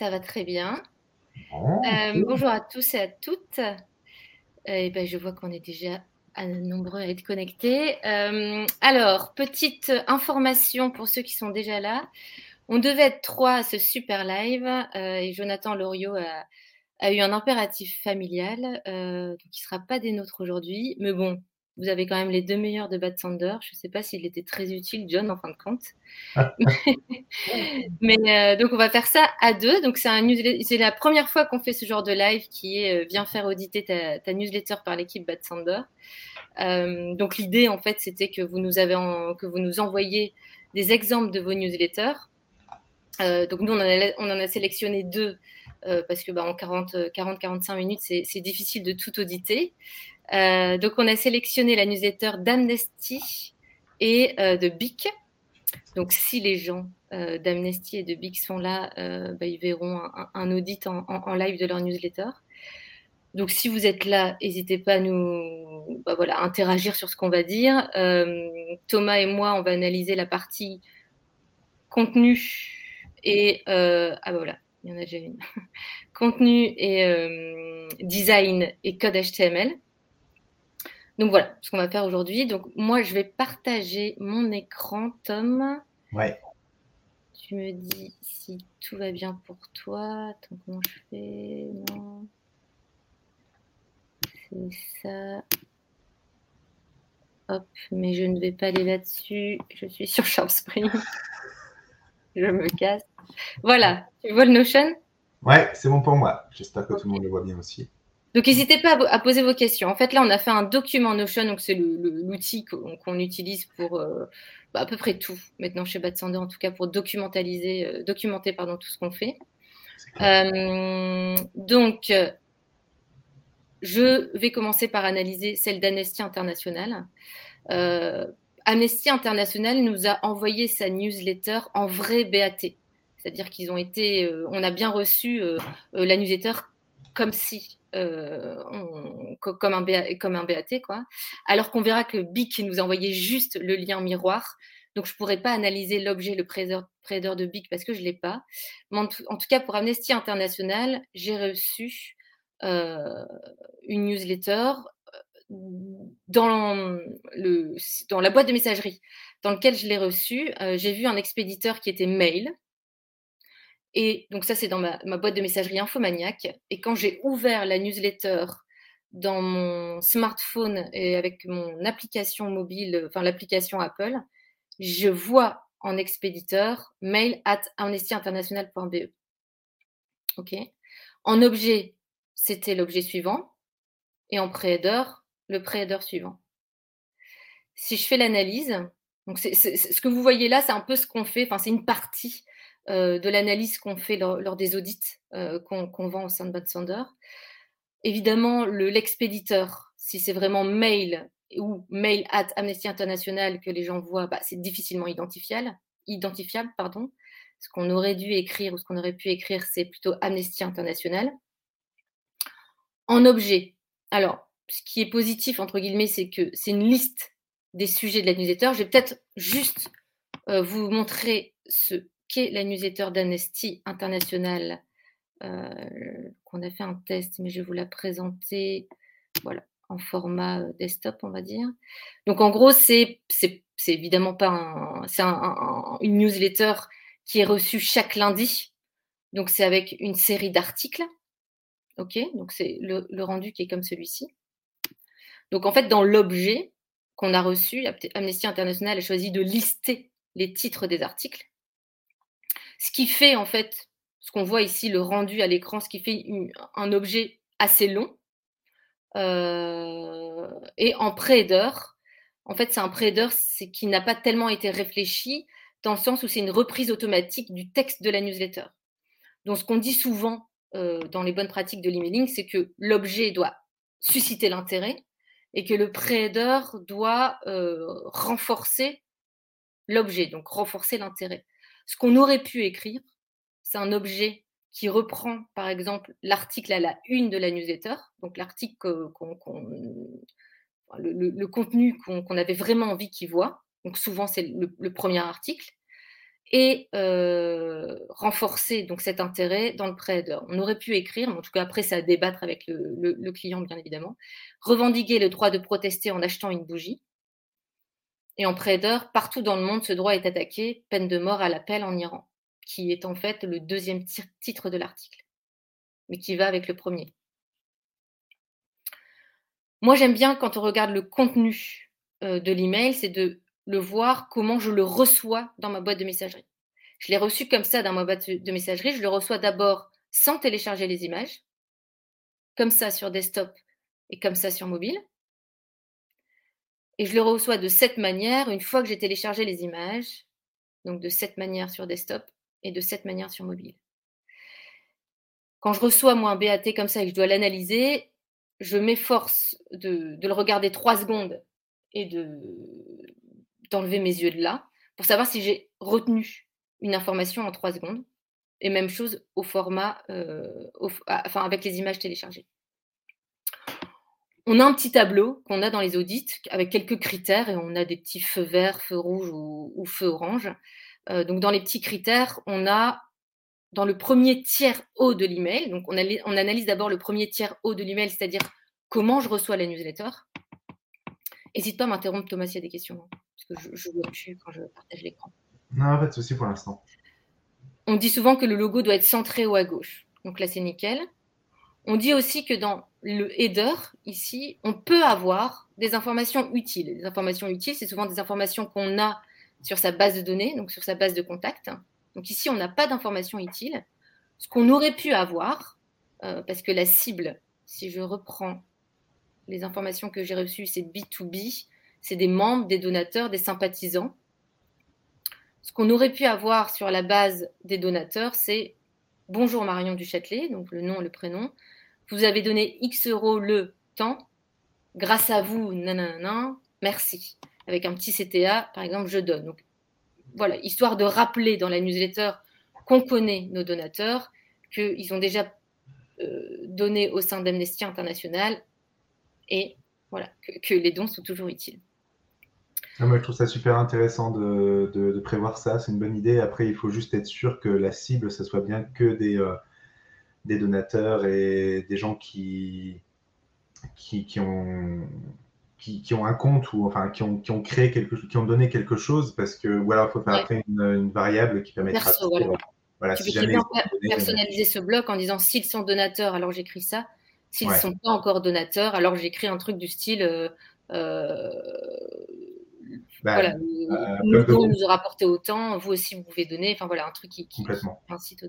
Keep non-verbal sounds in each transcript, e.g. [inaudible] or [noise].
Ça va très bien. Bon, Euh, bonjour à tous et à toutes. Euh, et ben, je vois qu'on est déjà à nombreux à être connectés. Euh, alors, petite information pour ceux qui sont déjà là. On devait être trois à ce super live euh, et Jonathan Loriot a, a eu un impératif familial, donc il ne sera pas des nôtres aujourd'hui. Mais bon, vous avez quand même les deux meilleurs de Bad Sander. Je ne sais pas s'il était très utile, John, en fin de compte. [laughs] Mais euh, donc on va faire ça à deux. Donc c'est un newslet- c'est la première fois qu'on fait ce genre de live qui est euh, viens faire auditer ta, ta newsletter par l'équipe Bad Sander. Euh, donc l'idée en fait c'était que vous nous avez en- que vous nous envoyiez des exemples de vos newsletters. Donc nous on en a, on en a sélectionné deux euh, parce que bah, en 40-45 minutes c'est c'est difficile de tout auditer. Euh, donc on a sélectionné la newsletter d'Amnesty et euh, de BIC. Donc si les gens euh, d'Amnesty et de BIC sont là, bah, ils verront un, audit en, live de leur newsletter. Donc si vous êtes là, n'hésitez pas à nous bah, voilà, interagir sur ce qu'on va dire. Thomas et moi, on va analyser la partie contenu et ah bah voilà, il y en a déjà une. [laughs] contenu et design et code HTML. Donc voilà ce qu'on va faire aujourd'hui. Donc moi, je vais partager mon écran, Tom. Ouais, Tu me dis si tout va bien pour toi. Attends, comment je fais? Non. C'est ça. Hop, mais je ne vais pas aller là-dessus. Je suis sur SharpSpring. [laughs] je me casse. Voilà, tu vois le Notion? Ouais, c'est bon pour moi. J'espère que tout le monde le voit bien aussi. Donc, n'hésitez pas à, poser vos questions. En fait, là, on a fait un document Notion, donc c'est l'outil qu'on utilise pour euh, bah, à peu près tout, maintenant chez Batsander, en tout cas pour documentaliser, euh, documenter pardon, tout ce qu'on fait. Euh, donc, je vais commencer par analyser celle d'Amnesty International. Amnesty International nous a envoyé sa newsletter en vrai BAT. C'est-à-dire qu'ils ont été, on a bien reçu la newsletter comme si, euh, comme, un BAT. Alors qu'on verra que BIC nous a envoyé juste le lien miroir. Donc, je ne pourrais pas analyser l'objet, le prédeur de BIC parce que je ne l'ai pas. En tout, cas, pour Amnesty International, j'ai reçu euh, une newsletter euh, dans, le, la boîte de messagerie dans lequel je l'ai reçue. j'ai vu un expéditeur qui était mail. Et donc ça, c'est dans ma, boîte de messagerie Infomaniac. Et quand j'ai ouvert la newsletter dans mon smartphone et avec mon application mobile, enfin l'application Apple, je vois en expéditeur mail at amnestyinternational.be. OK En objet, c'était l'objet suivant. Et en préheader, le préheader suivant. Si je fais l'analyse, donc ce que vous voyez là, c'est un peu ce qu'on fait, enfin c'est une partie de l'analyse qu'on fait lors, des audits euh, qu'on, vend au sein de Bad Sander. Évidemment, le, l'expéditeur, si c'est vraiment mail ou mail at Amnesty International que les gens voient, bah, c'est difficilement identifiable, identifiable pardon. Ce qu'on aurait dû écrire ou ce qu'on aurait pu écrire, c'est plutôt Amnesty International. En objet, alors, ce qui est positif, entre guillemets, c'est que c'est une liste des sujets de la newsletter. Je vais peut-être juste euh, vous montrer ce qu'est la newsletter d'Amnesty International, euh, qu'on a fait un test, mais je vais vous la présenter voilà, en format euh, desktop, on va dire. Donc, en gros, c'est c'est- c'est évidemment pas un, c'est un- un- une newsletter qui est reçue chaque lundi. Donc c'est avec une série d'articles. OK? Donc c'est le, le rendu qui est comme celui-ci. Donc en fait, dans l'objet qu'on a reçu, Amnesty International a choisi de lister les titres des articles. Ce qui fait en fait, ce qu'on voit ici, le rendu à l'écran, ce qui fait un objet assez long. Euh, et en pré-header, en fait, c'est un pré-header qui n'a pas tellement été réfléchi dans le sens où c'est une reprise automatique du texte de la newsletter. Donc, ce qu'on dit souvent euh, dans les bonnes pratiques de l'emailing, c'est que l'objet doit susciter l'intérêt et que le pré-header doit euh, renforcer l'objet, donc renforcer l'intérêt. Ce qu'on aurait pu écrire, c'est un objet qui reprend, par exemple, l'article à la une de la newsletter, donc l'article le, contenu qu'on avait vraiment envie qu'il voit. Donc souvent c'est le, premier article et euh, renforcer donc cet intérêt dans le pré On aurait pu écrire, en tout cas après ça à débattre avec le, client bien évidemment, revendiquer le droit de protester en achetant une bougie. Et en pré partout dans le monde, ce droit est attaqué, peine de mort à l'appel en Iran, qui est en fait le deuxième titre de l'article, mais qui va avec le premier. Moi, j'aime bien quand on regarde le contenu euh, de l'email, c'est de le voir comment je le reçois dans ma boîte de messagerie. Je l'ai reçu comme ça dans ma boîte de messagerie. Je le reçois d'abord sans télécharger les images, comme ça sur desktop et comme ça sur mobile. Et je le reçois de cette manière une fois que j'ai téléchargé les images, donc de cette manière sur desktop et de cette manière sur mobile. Quand je reçois moi un BAT comme ça et que je dois l'analyser, je m'efforce de, le regarder trois secondes et d'enlever mes yeux de là pour savoir si j'ai retenu une information en trois secondes. Et même chose au format, euh, avec les images téléchargées. On a un petit tableau qu'on a dans les audits avec quelques critères et on a des petits feux verts, feux rouges ou, feux orange. Euh, donc dans les petits critères, on a dans le premier tiers haut de l'email, donc on, analyse d'abord le premier tiers haut de l'email, c'est-à-dire comment je reçois la newsletter. N'hésite pas à m'interrompre, Thomas, s'il y a des questions, hein, parce que je ne vois plus quand je partage l'écran. Non, pas de souci pour l'instant. On dit souvent que le logo doit être centré ou à gauche. Donc là, c'est nickel. On dit aussi que dans le header, ici, on peut avoir des informations utiles. Les informations utiles, c'est souvent des informations qu'on a sur sa base de données, donc sur sa base de contact. Donc ici, on n'a pas d'informations utiles. Ce qu'on aurait pu avoir, euh, parce que la cible, si je reprends les informations que j'ai reçues, c'est B2B, c'est des membres, des donateurs, des sympathisants. Ce qu'on aurait pu avoir sur la base des donateurs, c'est Bonjour Marion Duchâtelet, donc le nom, le prénom. Vous avez donné X euros le temps. Grâce à vous, nanana, merci. Avec un petit CTA, par exemple, je donne. Donc, voilà, histoire de rappeler dans la newsletter qu'on connaît nos donateurs, qu'ils ont déjà euh, donné au sein d'Amnesty International et voilà, que, les dons sont toujours utiles. Ah, moi, je trouve ça super intéressant de, prévoir ça, c'est une bonne idée. Après, il faut juste être sûr que la cible, ce soit bien que des, euh, des donateurs et des gens qui, qui, qui ont qui, ont un compte ou enfin qui ont, qui ont créé quelque chose, qui ont donné quelque chose parce que voilà, il faut faire après une, variable qui permettra de voilà. tu peux bien personnaliser ce bloc en disant s'ils sont donateurs, alors j'écris ça. S'ils ne sont pas encore donateurs, alors j'écris un truc du style euh, euh bah, voilà, euh, nous, nous a rapporté autant, vous aussi vous pouvez donner. Enfin voilà, un truc qui, qui, incite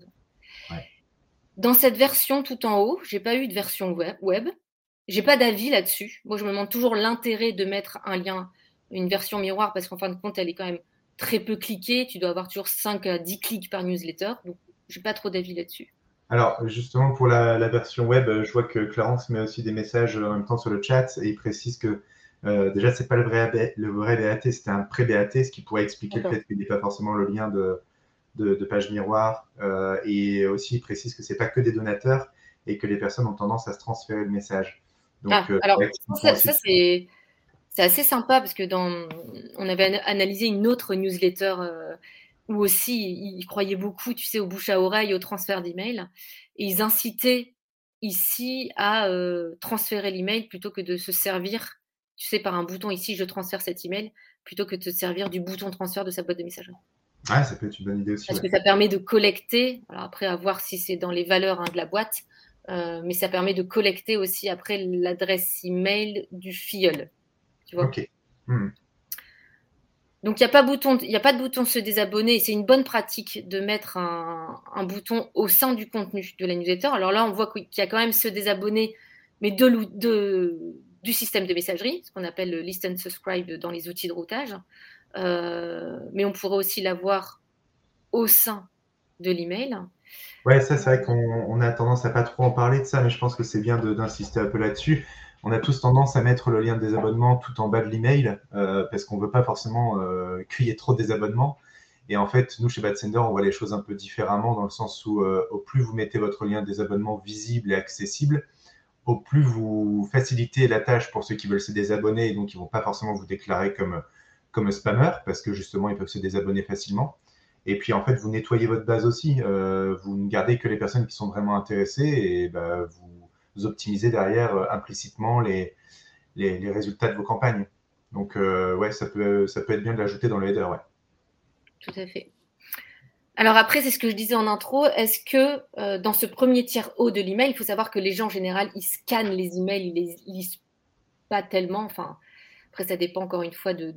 Dans cette version tout en haut, j'ai pas eu de version web. web. J'ai pas d'avis là-dessus. Moi, je me demande toujours l'intérêt de mettre un lien, une version miroir, parce qu'en fin de compte, elle est quand même très peu cliquée. Tu dois avoir toujours 5 à 10 clics par newsletter. Donc, j'ai pas trop d'avis là-dessus. Alors, justement, pour la, version web, je vois que Clarence met aussi des messages en même temps sur le chat et il précise que euh, déjà, c'est pas le vrai, le vrai BAT, c'était un pré-BAT, ce qui pourrait expliquer le fait qu'il n'y ait pas forcément le lien de, de, page miroir. Euh, et aussi, il précise que c'est pas que des donateurs et que les personnes ont tendance à se transférer le message. Ah, euh, alors, ça, c'est assez sympa parce que dans, on avait analysé une autre newsletter euh, où aussi ils croyaient beaucoup, tu sais, au bouche à oreille, au transfert d'email. Et ils incitaient ici à euh, transférer l'email plutôt que de se servir, tu sais, par un bouton ici, je transfère cet email, plutôt que de se servir du bouton transfert de sa boîte de messagerie. Ah, ça peut être une bonne idée aussi. Parce que ça permet de collecter, alors après à voir si c'est dans les valeurs hein, de la boîte, euh, mais ça permet de collecter aussi après l'adresse email du filleul. Tu vois ok. Hmm. Donc il n'y a, pas bouton, a pas de bouton se désabonner. C'est une bonne pratique de mettre un, bouton au sein du contenu de la newsletter. Alors là, on voit qu'il y a quand même se désabonner, mais de, de, du système de messagerie, ce qu'on appelle le list and subscribe dans les outils de routage. Euh, mais on pourrait aussi l'avoir au sein de l'email. Ouais, ça c'est vrai qu'on a tendance à pas trop en parler de ça, mais je pense que c'est bien d'insister un peu là-dessus. On a tous tendance à mettre le lien de désabonnement tout en bas de l'email euh, parce qu'on ne veut pas forcément euh, trop de désabonnements. Et en fait, nous chez Bad Sender, on voit les choses un peu différemment dans le sens où euh, au plus vous mettez votre lien de désabonnement visible et accessible, au plus vous facilitez la tâche pour ceux qui veulent se désabonner et donc ils ne vont pas forcément vous déclarer comme, comme spammer parce que justement ils peuvent se désabonner facilement. Et puis en fait, vous nettoyez votre base aussi. Euh, vous ne gardez que les personnes qui sont vraiment intéressées et bah, vous optimisez derrière euh, implicitement les, les, résultats de vos campagnes. Donc euh, ouais, ça peut, ça peut être bien de l'ajouter dans le header. Ouais. Tout à fait. Alors après, c'est ce que je disais en intro. Est-ce que dans ce premier tiers haut de l'email, il faut savoir que les gens en général, ils scannent les emails, ils les lisent pas tellement. Enfin, après, ça dépend encore une fois de,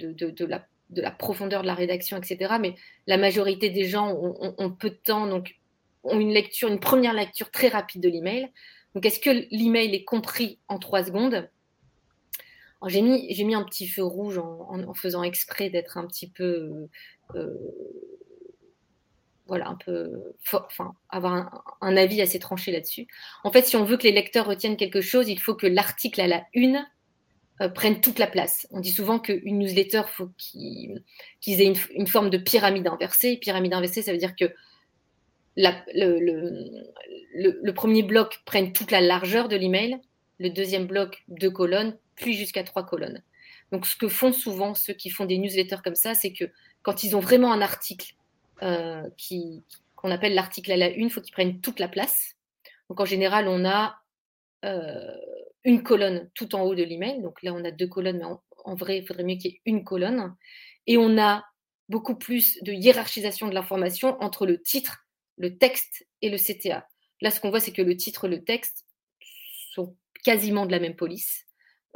la de la profondeur de la rédaction, etc. Mais la majorité des gens ont, peu de temps, donc ont une lecture, une première lecture très rapide de l'email. Donc, est-ce que l'email est compris en trois secondes? J'ai mis, un petit feu rouge en, faisant exprès d'être un petit peu, euh, voilà, un peu, enfin, avoir un, avis assez tranché là-dessus. En fait, si on veut que les lecteurs retiennent quelque chose, il faut que l'article à la une euh, prennent toute la place. On dit souvent qu'une newsletter, faut qu'ils aient une, forme de pyramide inversée. Pyramide inversée, ça veut dire que le, premier bloc prenne toute la largeur de l'email, le deuxième bloc deux colonnes, puis jusqu'à trois colonnes. Donc, ce que font souvent ceux qui font des newsletters comme ça, c'est que quand ils ont vraiment un article euh, qu'on appelle l'article à la une, il faut qu'ils prennent toute la place. Donc, en général, on a euh, une colonne tout en haut de l'email. Donc là, on a deux colonnes, mais en, vrai, il faudrait mieux qu'il y ait une colonne. Et on a beaucoup plus de hiérarchisation de l'information entre le titre, le texte et le CTA. Là, ce qu'on voit, c'est que le titre et le texte sont quasiment de la même police,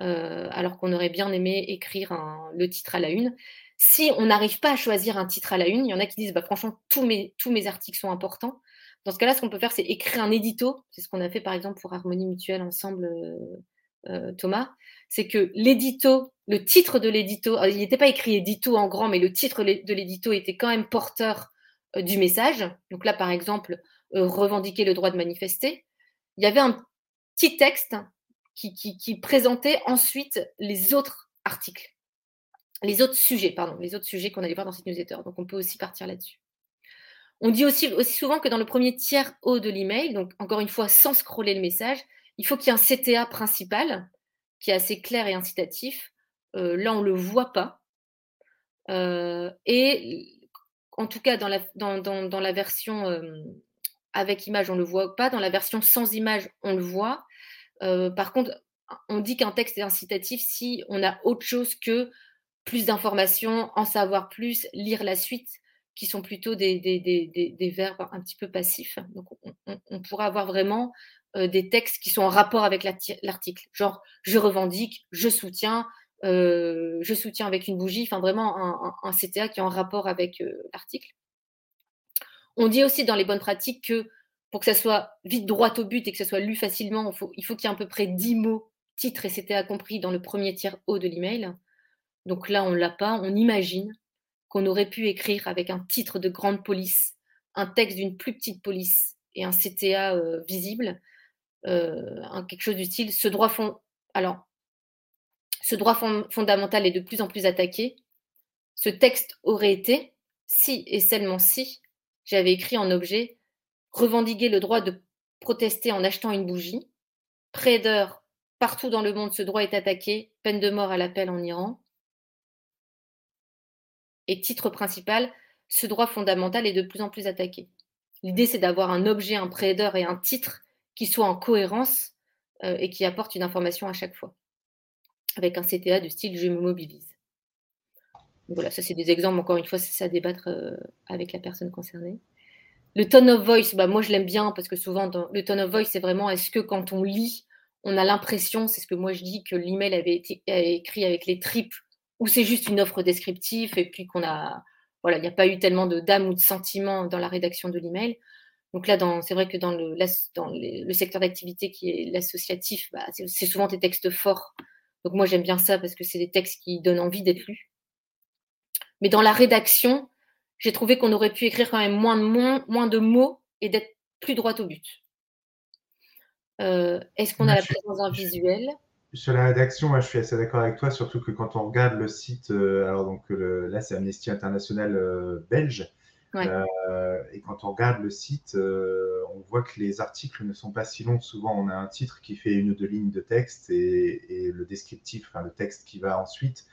euh, alors qu'on aurait bien aimé écrire le titre à la une. Si on n'arrive pas à choisir un titre à la une, il y en a qui disent bah, franchement, tous mes, tous mes articles sont importants. Dans ce cas-là, ce qu'on peut faire, c'est écrire un édito. C'est ce qu'on a fait par exemple pour Harmonie Mutuelle ensemble, euh, euh, Thomas. C'est que l'édito, le titre de l'édito, il n'était pas écrit édito en grand, mais le titre de l'édito était quand même porteur euh, du message. Donc là, par exemple, revendiquer le droit de manifester. Il y avait un petit texte qui, qui présentait ensuite les autres articles, les autres sujets, pardon, les autres sujets qu'on allait voir dans cette newsletter. Donc on peut aussi partir là-dessus. On dit aussi, souvent que dans le premier tiers haut de l'email, donc encore une fois sans scroller le message, il faut qu'il y ait un CTA principal qui est assez clair et incitatif. Euh, là, on ne le voit pas. Euh, et en tout cas, dans la, dans, la version euh, avec image, on ne le voit pas. Dans la version sans image, on le voit. par contre, on dit qu'un texte est incitatif si on a autre chose que plus d'informations, en savoir plus, lire la suite qui sont plutôt des, des, verbes un petit peu passifs. Donc, on, pourra avoir vraiment euh, des textes qui sont en rapport avec l'article. Genre, je revendique, je soutiens, euh, je soutiens avec une bougie, enfin vraiment un, CTA qui est en rapport avec euh, l'article. On dit aussi dans les bonnes pratiques que pour que ça soit vite droit au but et que ça soit lu facilement, il faut, il faut qu'il y ait à peu près 10 mots, titre et CTA compris dans le premier tiers haut de l'email. Donc là, on ne l'a pas, on imagine qu'on aurait pu écrire avec un titre de grande police, un texte d'une plus petite police et un CTA euh, visible, euh, quelque chose du style ce droit fondamental est de plus en plus attaqué. Ce texte aurait été, si et seulement si, j'avais écrit en objet revendiquer le droit de protester en achetant une bougie. Près partout dans le monde, ce droit est attaqué, peine de mort à l'appel en Iran et titre principal, ce droit fondamental est de plus en plus attaqué. L'idée, c'est d'avoir un objet, un prédateur et un titre qui soient en cohérence euh, et qui apportent une information à chaque fois, avec un CTA de style je me mobilise. voilà, ça c'est des exemples, encore une fois, c'est à débattre avec la personne concernée. Le tone of voice, bah, moi je l'aime bien parce que souvent, le tone of voice, c'est vraiment est-ce que quand on lit, on a l'impression, c'est ce que moi je dis, que l'email avait été écrit avec les tripes ou c'est juste une offre descriptive et puis qu'on a, voilà, il n'y a pas eu tellement de d'âme ou de sentiment dans la rédaction de l'email. Donc là, c'est vrai que dans le, dans le secteur d'activité qui est l'associatif, bah, c'est souvent des textes forts. Donc moi, j'aime bien ça parce que c'est des textes qui donnent envie d'être lus. Mais dans la rédaction, j'ai trouvé qu'on aurait pu écrire quand même moins de, moins, de mots et d'être plus droit au but. Euh, est-ce qu'on a la présence d'un visuel? Sur la rédaction, moi, je suis assez d'accord avec toi, surtout que quand on regarde le site, euh, alors donc là c'est Amnesty International euh, belge, et quand on regarde le site, on voit que les articles ne sont pas si longs. Souvent, on a un titre qui fait une ou deux lignes de texte et, le descriptif, enfin le texte qui va ensuite,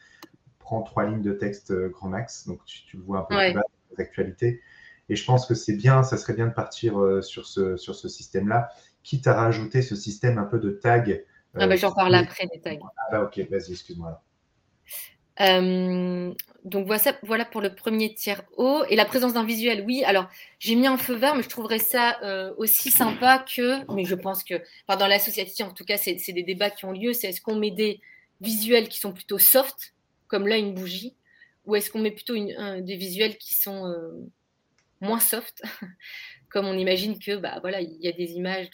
prend trois lignes de texte grand max. Donc tu, le vois un peu plus bas actualités. Et je pense que c'est bien, ça serait bien de partir euh, sur ce, sur ce système-là, quitte à rajouter ce système un peu de tag. Ah bah, J'en parle après des tags. Ah bah ok, vas-y, excuse-moi. Euh, donc voilà, pour le premier tiers haut. Et la présence d'un visuel, oui. Alors j'ai mis un feu vert, mais je trouverais ça euh, aussi sympa que. Mais je pense que, enfin, dans l'association, en tout cas, c'est des débats qui ont lieu. C'est est-ce qu'on met des visuels qui sont plutôt soft, comme là une bougie, ou est-ce qu'on met plutôt des visuels qui sont euh, moins soft, [laughs] comme on imagine que bah voilà il y a des images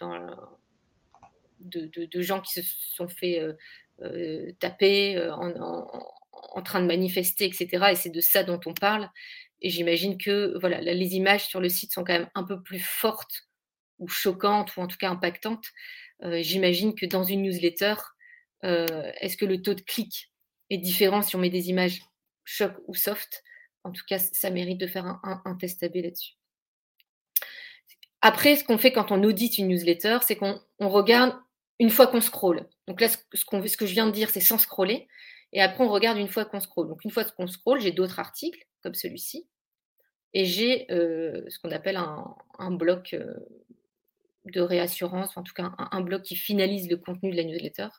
de, gens qui se sont fait euh, euh, taper en, train de manifester, etc. Et c'est de ça dont on parle. Et j'imagine que voilà les images sur le site sont quand même un peu plus fortes ou choquantes ou en tout cas impactantes. j'imagine que dans une newsletter, est-ce que le taux de clic est différent si on met des images choc ou soft? En tout cas, ça mérite de faire un, test AB là-dessus. Après, ce qu'on fait quand on audite une newsletter, c'est qu'on regarde une fois qu'on scrolle. Donc là, ce, que je viens de dire, c'est sans scroller. Et après, on regarde une fois qu'on scrolle. Donc une fois qu'on scrolle, j'ai d'autres articles, comme celui-ci. Et j'ai euh, ce qu'on appelle un, bloc euh, de réassurance, en tout cas un, un, bloc qui finalise le contenu de la newsletter.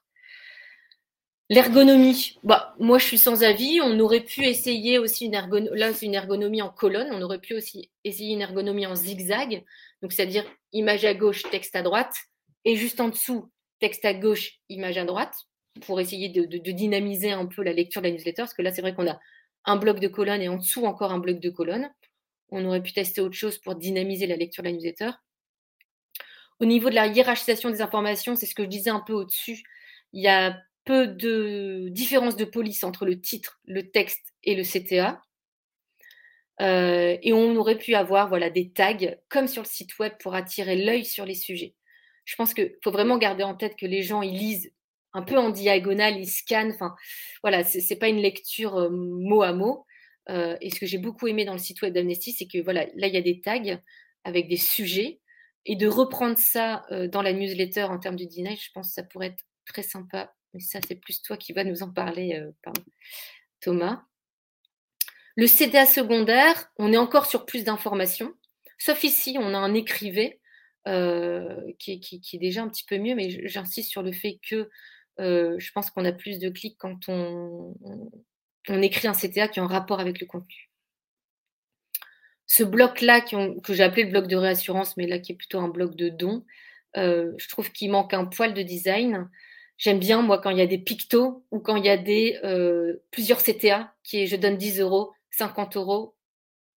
L'ergonomie, bah, moi je suis sans avis. On aurait pu essayer aussi une ergonomie, là c'est une ergonomie en colonne, on aurait pu aussi essayer une ergonomie en zigzag, donc c'est-à-dire image à gauche, texte à droite, et juste en dessous, texte à gauche, image à droite, pour essayer de, dynamiser un peu la lecture de la newsletter, parce que là c'est vrai qu'on a un bloc de colonne et en dessous encore un bloc de colonne. On aurait pu tester autre chose pour dynamiser la lecture de la newsletter. Au niveau de la hiérarchisation des informations, c'est ce que je disais un peu au-dessus. Il y a peu de différence de police entre le titre, le texte et le CTA. Euh, et on aurait pu avoir voilà, des tags comme sur le site web pour attirer l'œil sur les sujets. Je pense qu'il faut vraiment garder en tête que les gens ils lisent un peu en diagonale, ils scannent. Enfin, voilà, c'est pas une lecture euh, mot à mot. Euh, et ce que j'ai beaucoup aimé dans le site web d'Amnesty, c'est que voilà, là il y a des tags avec des sujets et de reprendre ça dans la newsletter en termes de dîner, je pense que ça pourrait être très sympa mais ça c'est plus toi qui vas nous en parler, euh, Thomas. Le CDA secondaire, on est encore sur plus d'informations, sauf ici, on a un écrivé euh, qui, est déjà un petit peu mieux, mais j'insiste sur le fait que euh, je pense qu'on a plus de clics quand on, écrit un CTA qui est en rapport avec le contenu. Ce bloc-là, que j'ai appelé le bloc de réassurance, mais là qui est plutôt un bloc de dons, je trouve qu'il manque un poil de design. J'aime bien, moi, quand il y a des pictos ou quand il y a des euh, plusieurs CTA, qui est je donne 10 euros, 50 euros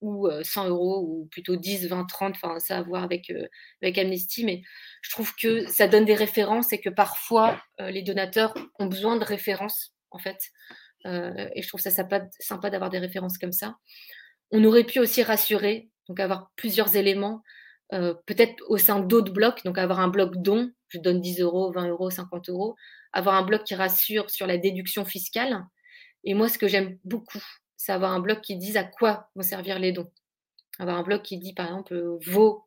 ou 100 euh, euros, ou plutôt 10, 20, 30, enfin, ça a à voir avec, euh, avec Amnesty, mais je trouve que ça donne des références et que parfois les donateurs ont besoin de références, en fait. et je trouve ça sympa, sympa d'avoir des références comme ça. On aurait pu aussi rassurer, donc avoir plusieurs éléments, peut-être au sein d'autres blocs, donc avoir un bloc don je donne 10 euros, 20 euros, 50 euros, avoir un bloc qui rassure sur la déduction fiscale. Et moi, ce que j'aime beaucoup, c'est avoir un bloc qui dise à quoi vont servir les dons. Avoir un bloc qui dit, par exemple, euh, vos,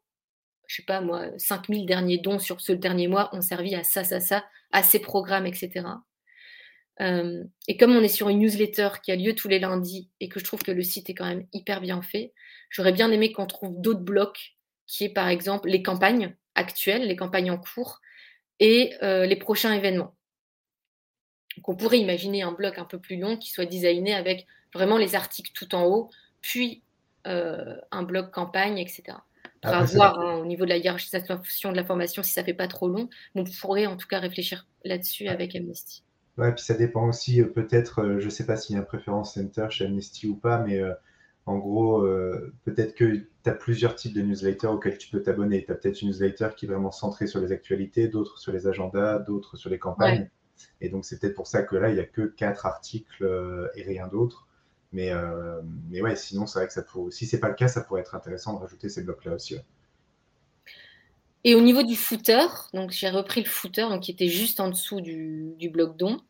je sais pas moi, 5000 derniers dons sur ce dernier mois ont servi à ça, ça, ça, à ces programmes, etc. Et comme on est sur une newsletter qui a lieu tous les lundis et que je trouve que le site est quand même hyper bien fait, j'aurais bien aimé qu'on trouve d'autres blocs qui est par exemple les campagnes actuelles, les campagnes en cours, et euh, les prochains événements. Donc on pourrait imaginer un bloc un peu plus long qui soit designé avec vraiment les articles tout en haut, puis un blog campagne, etc. On va voir hein, au niveau de la hiérarchisation de la formation si ça fait pas trop long. Mais on pourrait en tout cas réfléchir là-dessus avec Amnesty. Ouais, puis ça dépend aussi peut-être, je ne sais pas s'il y a un préférence center chez Amnesty ou pas, mais en gros, euh, peut-être que tu as plusieurs types de newsletters auxquels tu peux t'abonner. Tu as peut-être une newsletter qui est vraiment centrée sur les actualités, d'autres sur les agendas, d'autres sur les campagnes. Et donc, c'est peut-être pour ça que là, il n'y a que quatre articles euh, et rien d'autre. Mais, euh, mais ouais, sinon, c'est vrai que ça pourrait, si ce n'est pas le cas, ça pourrait être intéressant de rajouter ces blocs-là aussi. Et au niveau du footer, donc j'ai repris le footer donc, qui était juste en dessous du, du bloc don.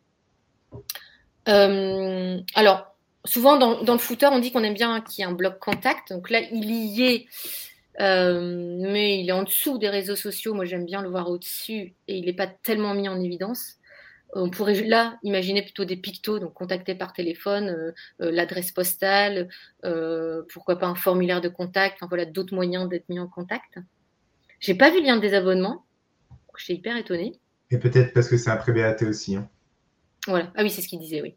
alors, souvent dans, le footer, on dit qu'on aime bien qu'il y ait un bloc contact. Donc là, il y est, euh, mais il est en dessous des réseaux sociaux. Moi, j'aime bien le voir au-dessus et il n'est pas tellement mis en évidence. On pourrait là imaginer plutôt des pictos, donc contacter par téléphone, euh, euh, l'adresse postale, pourquoi pas un formulaire de contact, enfin voilà, d'autres moyens d'être mis en contact. J'ai pas vu le lien de désabonnement, j'étais hyper étonnée. Et peut-être parce que c'est un pré-BAT aussi. Hein. Voilà, ah oui, c'est ce qu'il disait, oui.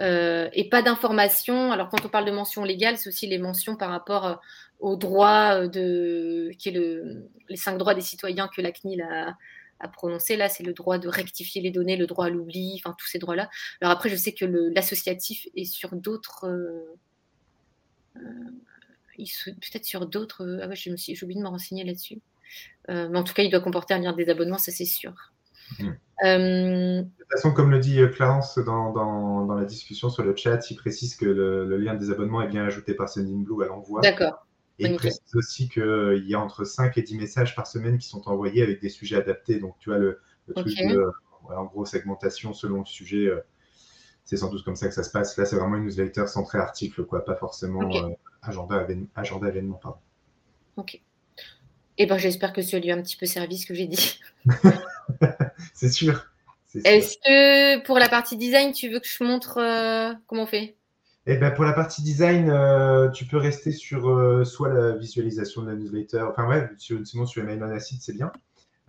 Euh, et pas d'informations. Alors, quand on parle de mentions légales, c'est aussi les mentions par rapport euh, aux droits euh, de, qui est le, les cinq droits des citoyens que la CNIL a, a prononcé. Là, c'est le droit de rectifier les données, le droit à l'oubli, enfin, tous ces droits-là. Alors, après, je sais que l'associatif est sur d'autres. Peut-être sur d'autres. Ah ouais, j'ai oublié de me renseigner là-dessus. mais en tout cas, il doit comporter un lien de désabonnement, ça c'est sûr. Mmh. Euh, de toute façon, comme le dit euh, Clarence dans, dans, la discussion sur le chat, il précise que le, lien de désabonnement est bien ajouté par Sendinblue à l'envoi. D'accord. Et il précise aussi qu'il y a entre 5 et 10 messages par semaine qui sont envoyés avec des sujets adaptés. Donc, tu vois, le, truc de, en gros, segmentation selon le sujet, euh, c'est sans doute comme ça que ça se passe. Là, c'est vraiment une newsletter centrée article, quoi, pas forcément agenda, agenda événement. Pardon. Ok. Eh ben, j'espère que ça lui a un petit peu servi ce que j'ai dit. [laughs] [laughs] c'est sûr. Est-ce que pour la partie design, tu veux que je montre euh, comment on fait? Eh ben, pour la partie design, euh, tu peux rester sur euh, soit la visualisation de la newsletter, enfin ouais, sinon sur Email on Acid, c'est bien.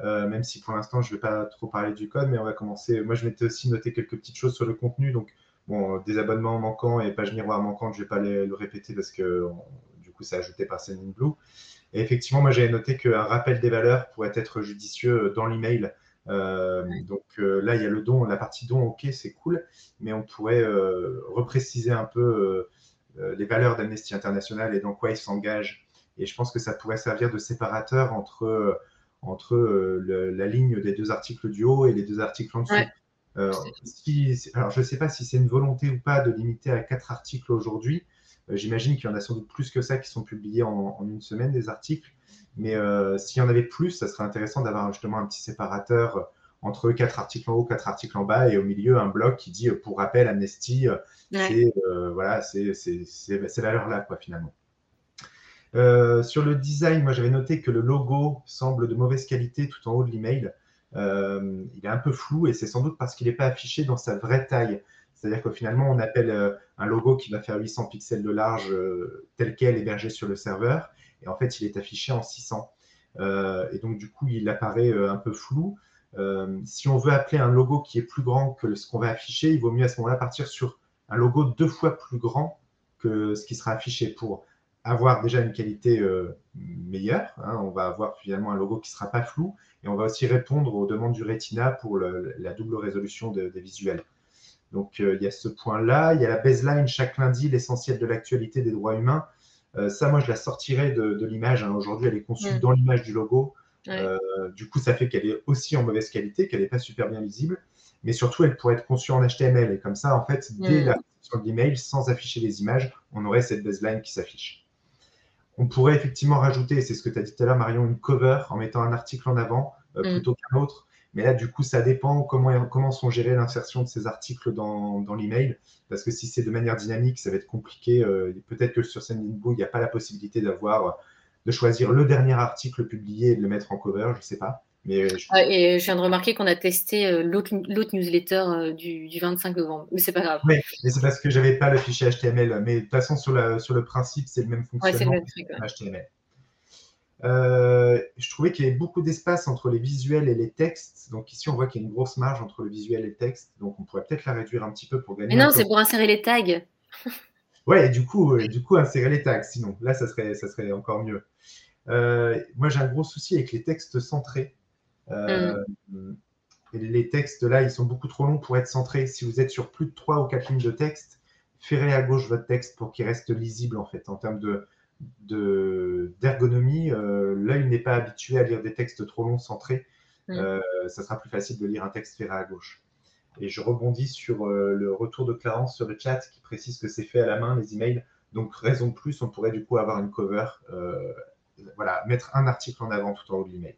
même si pour l'instant, je ne vais pas trop parler du code, mais on va commencer. Moi, je m'étais aussi noté quelques petites choses sur le contenu. Donc, bon, des abonnements manquants et pages miroirs manquantes, je ne vais pas le répéter parce que du coup, c'est ajouté par Sendinblue. Et effectivement, moi, j'avais noté qu'un rappel des valeurs pourrait être judicieux dans l'email. Euh, donc euh, là, il y a le don, la partie don, ok, c'est cool, mais on pourrait euh, repréciser un peu les valeurs d'Amnesty International et dans quoi ils s'engagent. Et je pense que ça pourrait servir de séparateur entre, entre la ligne des deux articles du haut et les deux articles en dessous. alors, je ne sais pas si c'est une volonté ou pas de limiter à quatre articles aujourd'hui. J'imagine qu'il y en a sans doute plus que ça qui sont publiés en, une semaine, des articles. Mais euh, s'il y en avait plus, ça serait intéressant d'avoir justement un petit séparateur entre quatre articles en haut, quatre articles en bas, et au milieu un bloc qui dit, pour rappel, Amnesty, euh, c'est euh, voilà, c'est ces valeurs-là, quoi, finalement. sur le design, moi j'avais noté que le logo semble de mauvaise qualité tout en haut de l'email. il est un peu flou et c'est sans doute parce qu'il n'est pas affiché dans sa vraie taille. C'est-à-dire que finalement, on appelle euh, un logo qui va faire 800 pixels de large euh, tel quel hébergé sur le serveur. Et en fait, il est affiché en 600. Euh, et donc, du coup, il apparaît un peu flou. si on veut appeler un logo qui est plus grand que ce qu'on va afficher, il vaut mieux à ce moment-là partir sur un logo deux fois plus grand que ce qui sera affiché pour avoir déjà une qualité meilleure. Hein. on va avoir finalement un logo qui ne sera pas flou et on va aussi répondre aux demandes du Retina pour la double résolution des visuels. Donc euh, il y a ce point-là. Il y a la baseline chaque lundi, l'essentiel de l'actualité des droits humains. Euh, ça, moi, je la sortirai de, l'image. Hein. Aujourd'hui, elle est conçue dans l'image du logo. Euh, du coup, ça fait qu'elle est aussi en mauvaise qualité, qu'elle n'est pas super bien lisible. Mais surtout, elle pourrait être conçue en HTML. Et comme ça, en fait, dès la réception de l'email, sans afficher les images, on aurait cette baseline qui s'affiche. On pourrait effectivement rajouter, c'est ce que tu as dit tout à l'heure, Marion, une cover en mettant un article en avant mm. plutôt qu'un autre. Mais là, du coup, ça dépend comment, comment sont gérées l'insertion de ces articles dans, dans l'email. Parce que si c'est de manière dynamique, ça va être compliqué. Euh, peut-être que sur Sendinblue, il n'y a pas la possibilité d'avoir, de choisir le dernier article publié et de le mettre en cover, je ne sais pas. Mais euh, je... Ah, et je viens de remarquer qu'on a testé euh, l'autre newsletter du, du, 25 novembre, mais c'est pas grave. Oui, mais c'est parce que j'avais pas le fichier HTML. Mais de toute façon, sur, la, sur le principe, c'est le même fonctionnement ouais, c'est le même truc, HTML. Euh, je trouvais qu'il y avait beaucoup d'espace entre les visuels et les textes. Donc ici, on voit qu'il y a une grosse marge entre le visuel et le texte. Donc on pourrait peut-être la réduire un petit peu pour gagner. Mais non, c'est pour insérer les tags. [laughs] Ouais, et du coup, du coup, insérer les tags, sinon. Là, ça serait, ça serait encore mieux. moi, j'ai un gros souci avec les textes centrés. Mm. Les textes là, ils sont beaucoup trop longs pour être centrés. Si vous êtes sur plus de 3 ou 4 lignes de texte, ferrez à gauche votre texte pour qu'il reste lisible en fait. En termes de, d'ergonomie, euh, l'œil n'est pas habitué à lire des textes trop longs centrés. Mm. Euh, ça sera plus facile de lire un texte ferré à gauche. Et je rebondis sur euh, le retour de Clarence sur le chat qui précise que c'est fait à la main, les emails. Donc, raison de plus, on pourrait du coup avoir une cover, voilà, mettre un article en avant tout en haut de l'email.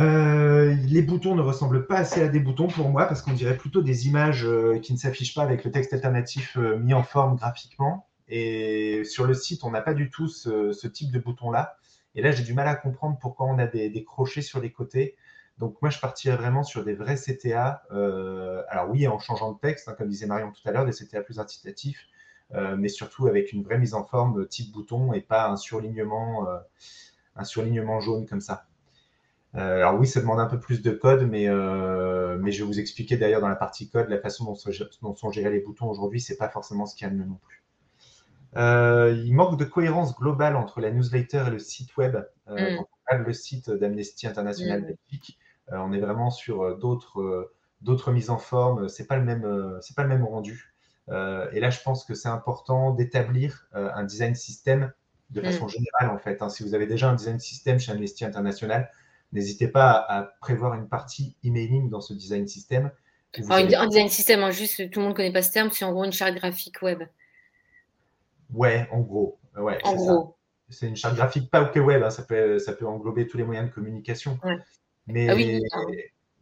Euh, les boutons ne ressemblent pas assez à des boutons pour moi parce qu'on dirait plutôt des images euh, qui ne s'affichent pas avec le texte alternatif euh, mis en forme graphiquement. Et sur le site, on n'a pas du tout ce, type de bouton-là. Et là, j'ai du mal à comprendre pourquoi on a des, crochets sur les côtés. Donc moi, je partirais vraiment sur des vrais CTA. alors oui, en changeant de texte, hein, comme disait Marion tout à l'heure, des CTA plus incitatifs, mais surtout avec une vraie mise en forme type bouton et pas un surlignement, surlignement jaune comme ça. Euh, alors oui, ça demande un peu plus de code, mais, euh, mais je vais vous expliquer d'ailleurs dans la partie code la façon dont, sont gérés les boutons aujourd'hui, c'est pas forcément ce qu'il y a de mieux non plus. Euh, il manque de cohérence globale entre la newsletter et le site web. Mm. Quand on regarde le site d'Amnesty International mm. Belgique, on est vraiment sur d'autres d'autres mises en forme. C'est pas le même c'est pas le même rendu. et là, je pense que c'est important d'établir un design system de mm. façon générale en fait. Hein. Si vous avez déjà un design system chez Amnesty International, N'hésitez pas à, prévoir une partie emailing dans ce design system. Un design system, hein, juste tout le monde ne connaît pas ce terme, c'est en gros une charte graphique web. Ouais, en gros. Ouais, en gros. C'est une charte graphique, pas OK web, hein, ça, peut, ça peut englober tous les moyens de communication. Mais, ah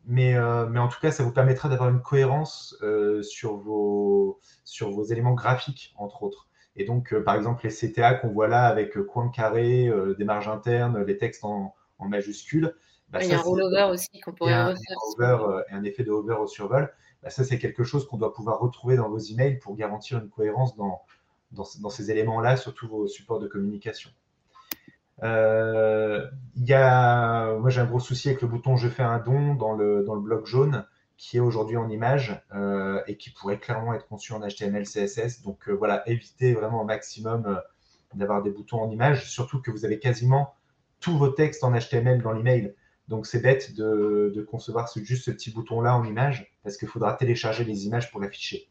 mais, euh, mais en tout cas, ça vous permettra d'avoir une cohérence euh, sur, vos, sur vos éléments graphiques, entre autres. Et donc, euh, par exemple, les CTA qu'on voit là avec coin carré, des marges internes, les textes en, en majuscule. Bah, il y a un rollover aussi qu'on pourrait refaire. Et un effet de hover au survol. Bah, ça, c'est quelque chose qu'on doit pouvoir retrouver dans vos emails pour garantir une cohérence dans, dans, ces éléments-là, sur tous vos supports de communication. Euh, y a, moi, j'ai un gros souci avec le bouton Je fais un don dans le, dans le bloc jaune qui est aujourd'hui en image euh, et qui pourrait clairement être conçu en HTML, CSS. Donc euh, voilà, évitez vraiment au maximum d'avoir des boutons en image, surtout que vous avez quasiment tous vos textes en HTML dans l'email. Donc c'est bête de, concevoir juste ce petit bouton-là en image parce qu'il faudra télécharger les images pour l'afficher.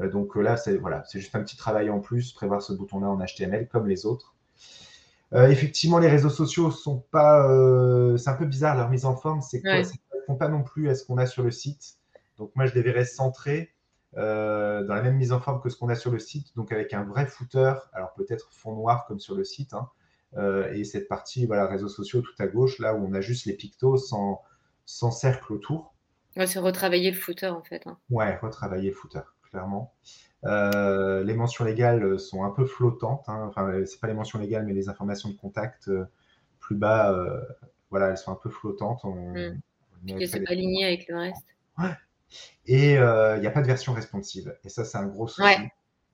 Euh, donc là, c'est voilà, juste un petit travail en plus, prévoir ce bouton-là en HTML comme les autres. Euh, effectivement, les réseaux sociaux sont pas. Euh, c'est un peu bizarre leur mise en forme. C'est quoi? Ça ne répond pas non plus à ce qu'on a sur le site. Donc moi, je les verrais centrés dans la même mise en forme que ce qu'on a sur le site, donc avec un vrai footer. Alors peut-être fond noir comme sur le site. Hein, euh, et cette partie, voilà, réseaux sociaux tout à gauche, là où on a juste les pictos sans, sans cercle autour. Ouais, c'est retravailler le footer en fait. Hein. Ouais, retravailler le footer, clairement. Euh, les mentions légales sont un peu flottantes. Hein. Enfin, c'est pas les mentions légales, mais les informations de contact euh, plus bas, voilà, elles sont un peu flottantes. On, mm. c'est pas aligné avec le reste. Ouais. Et il n'y a pas de version responsive. Et ça, c'est un gros souci.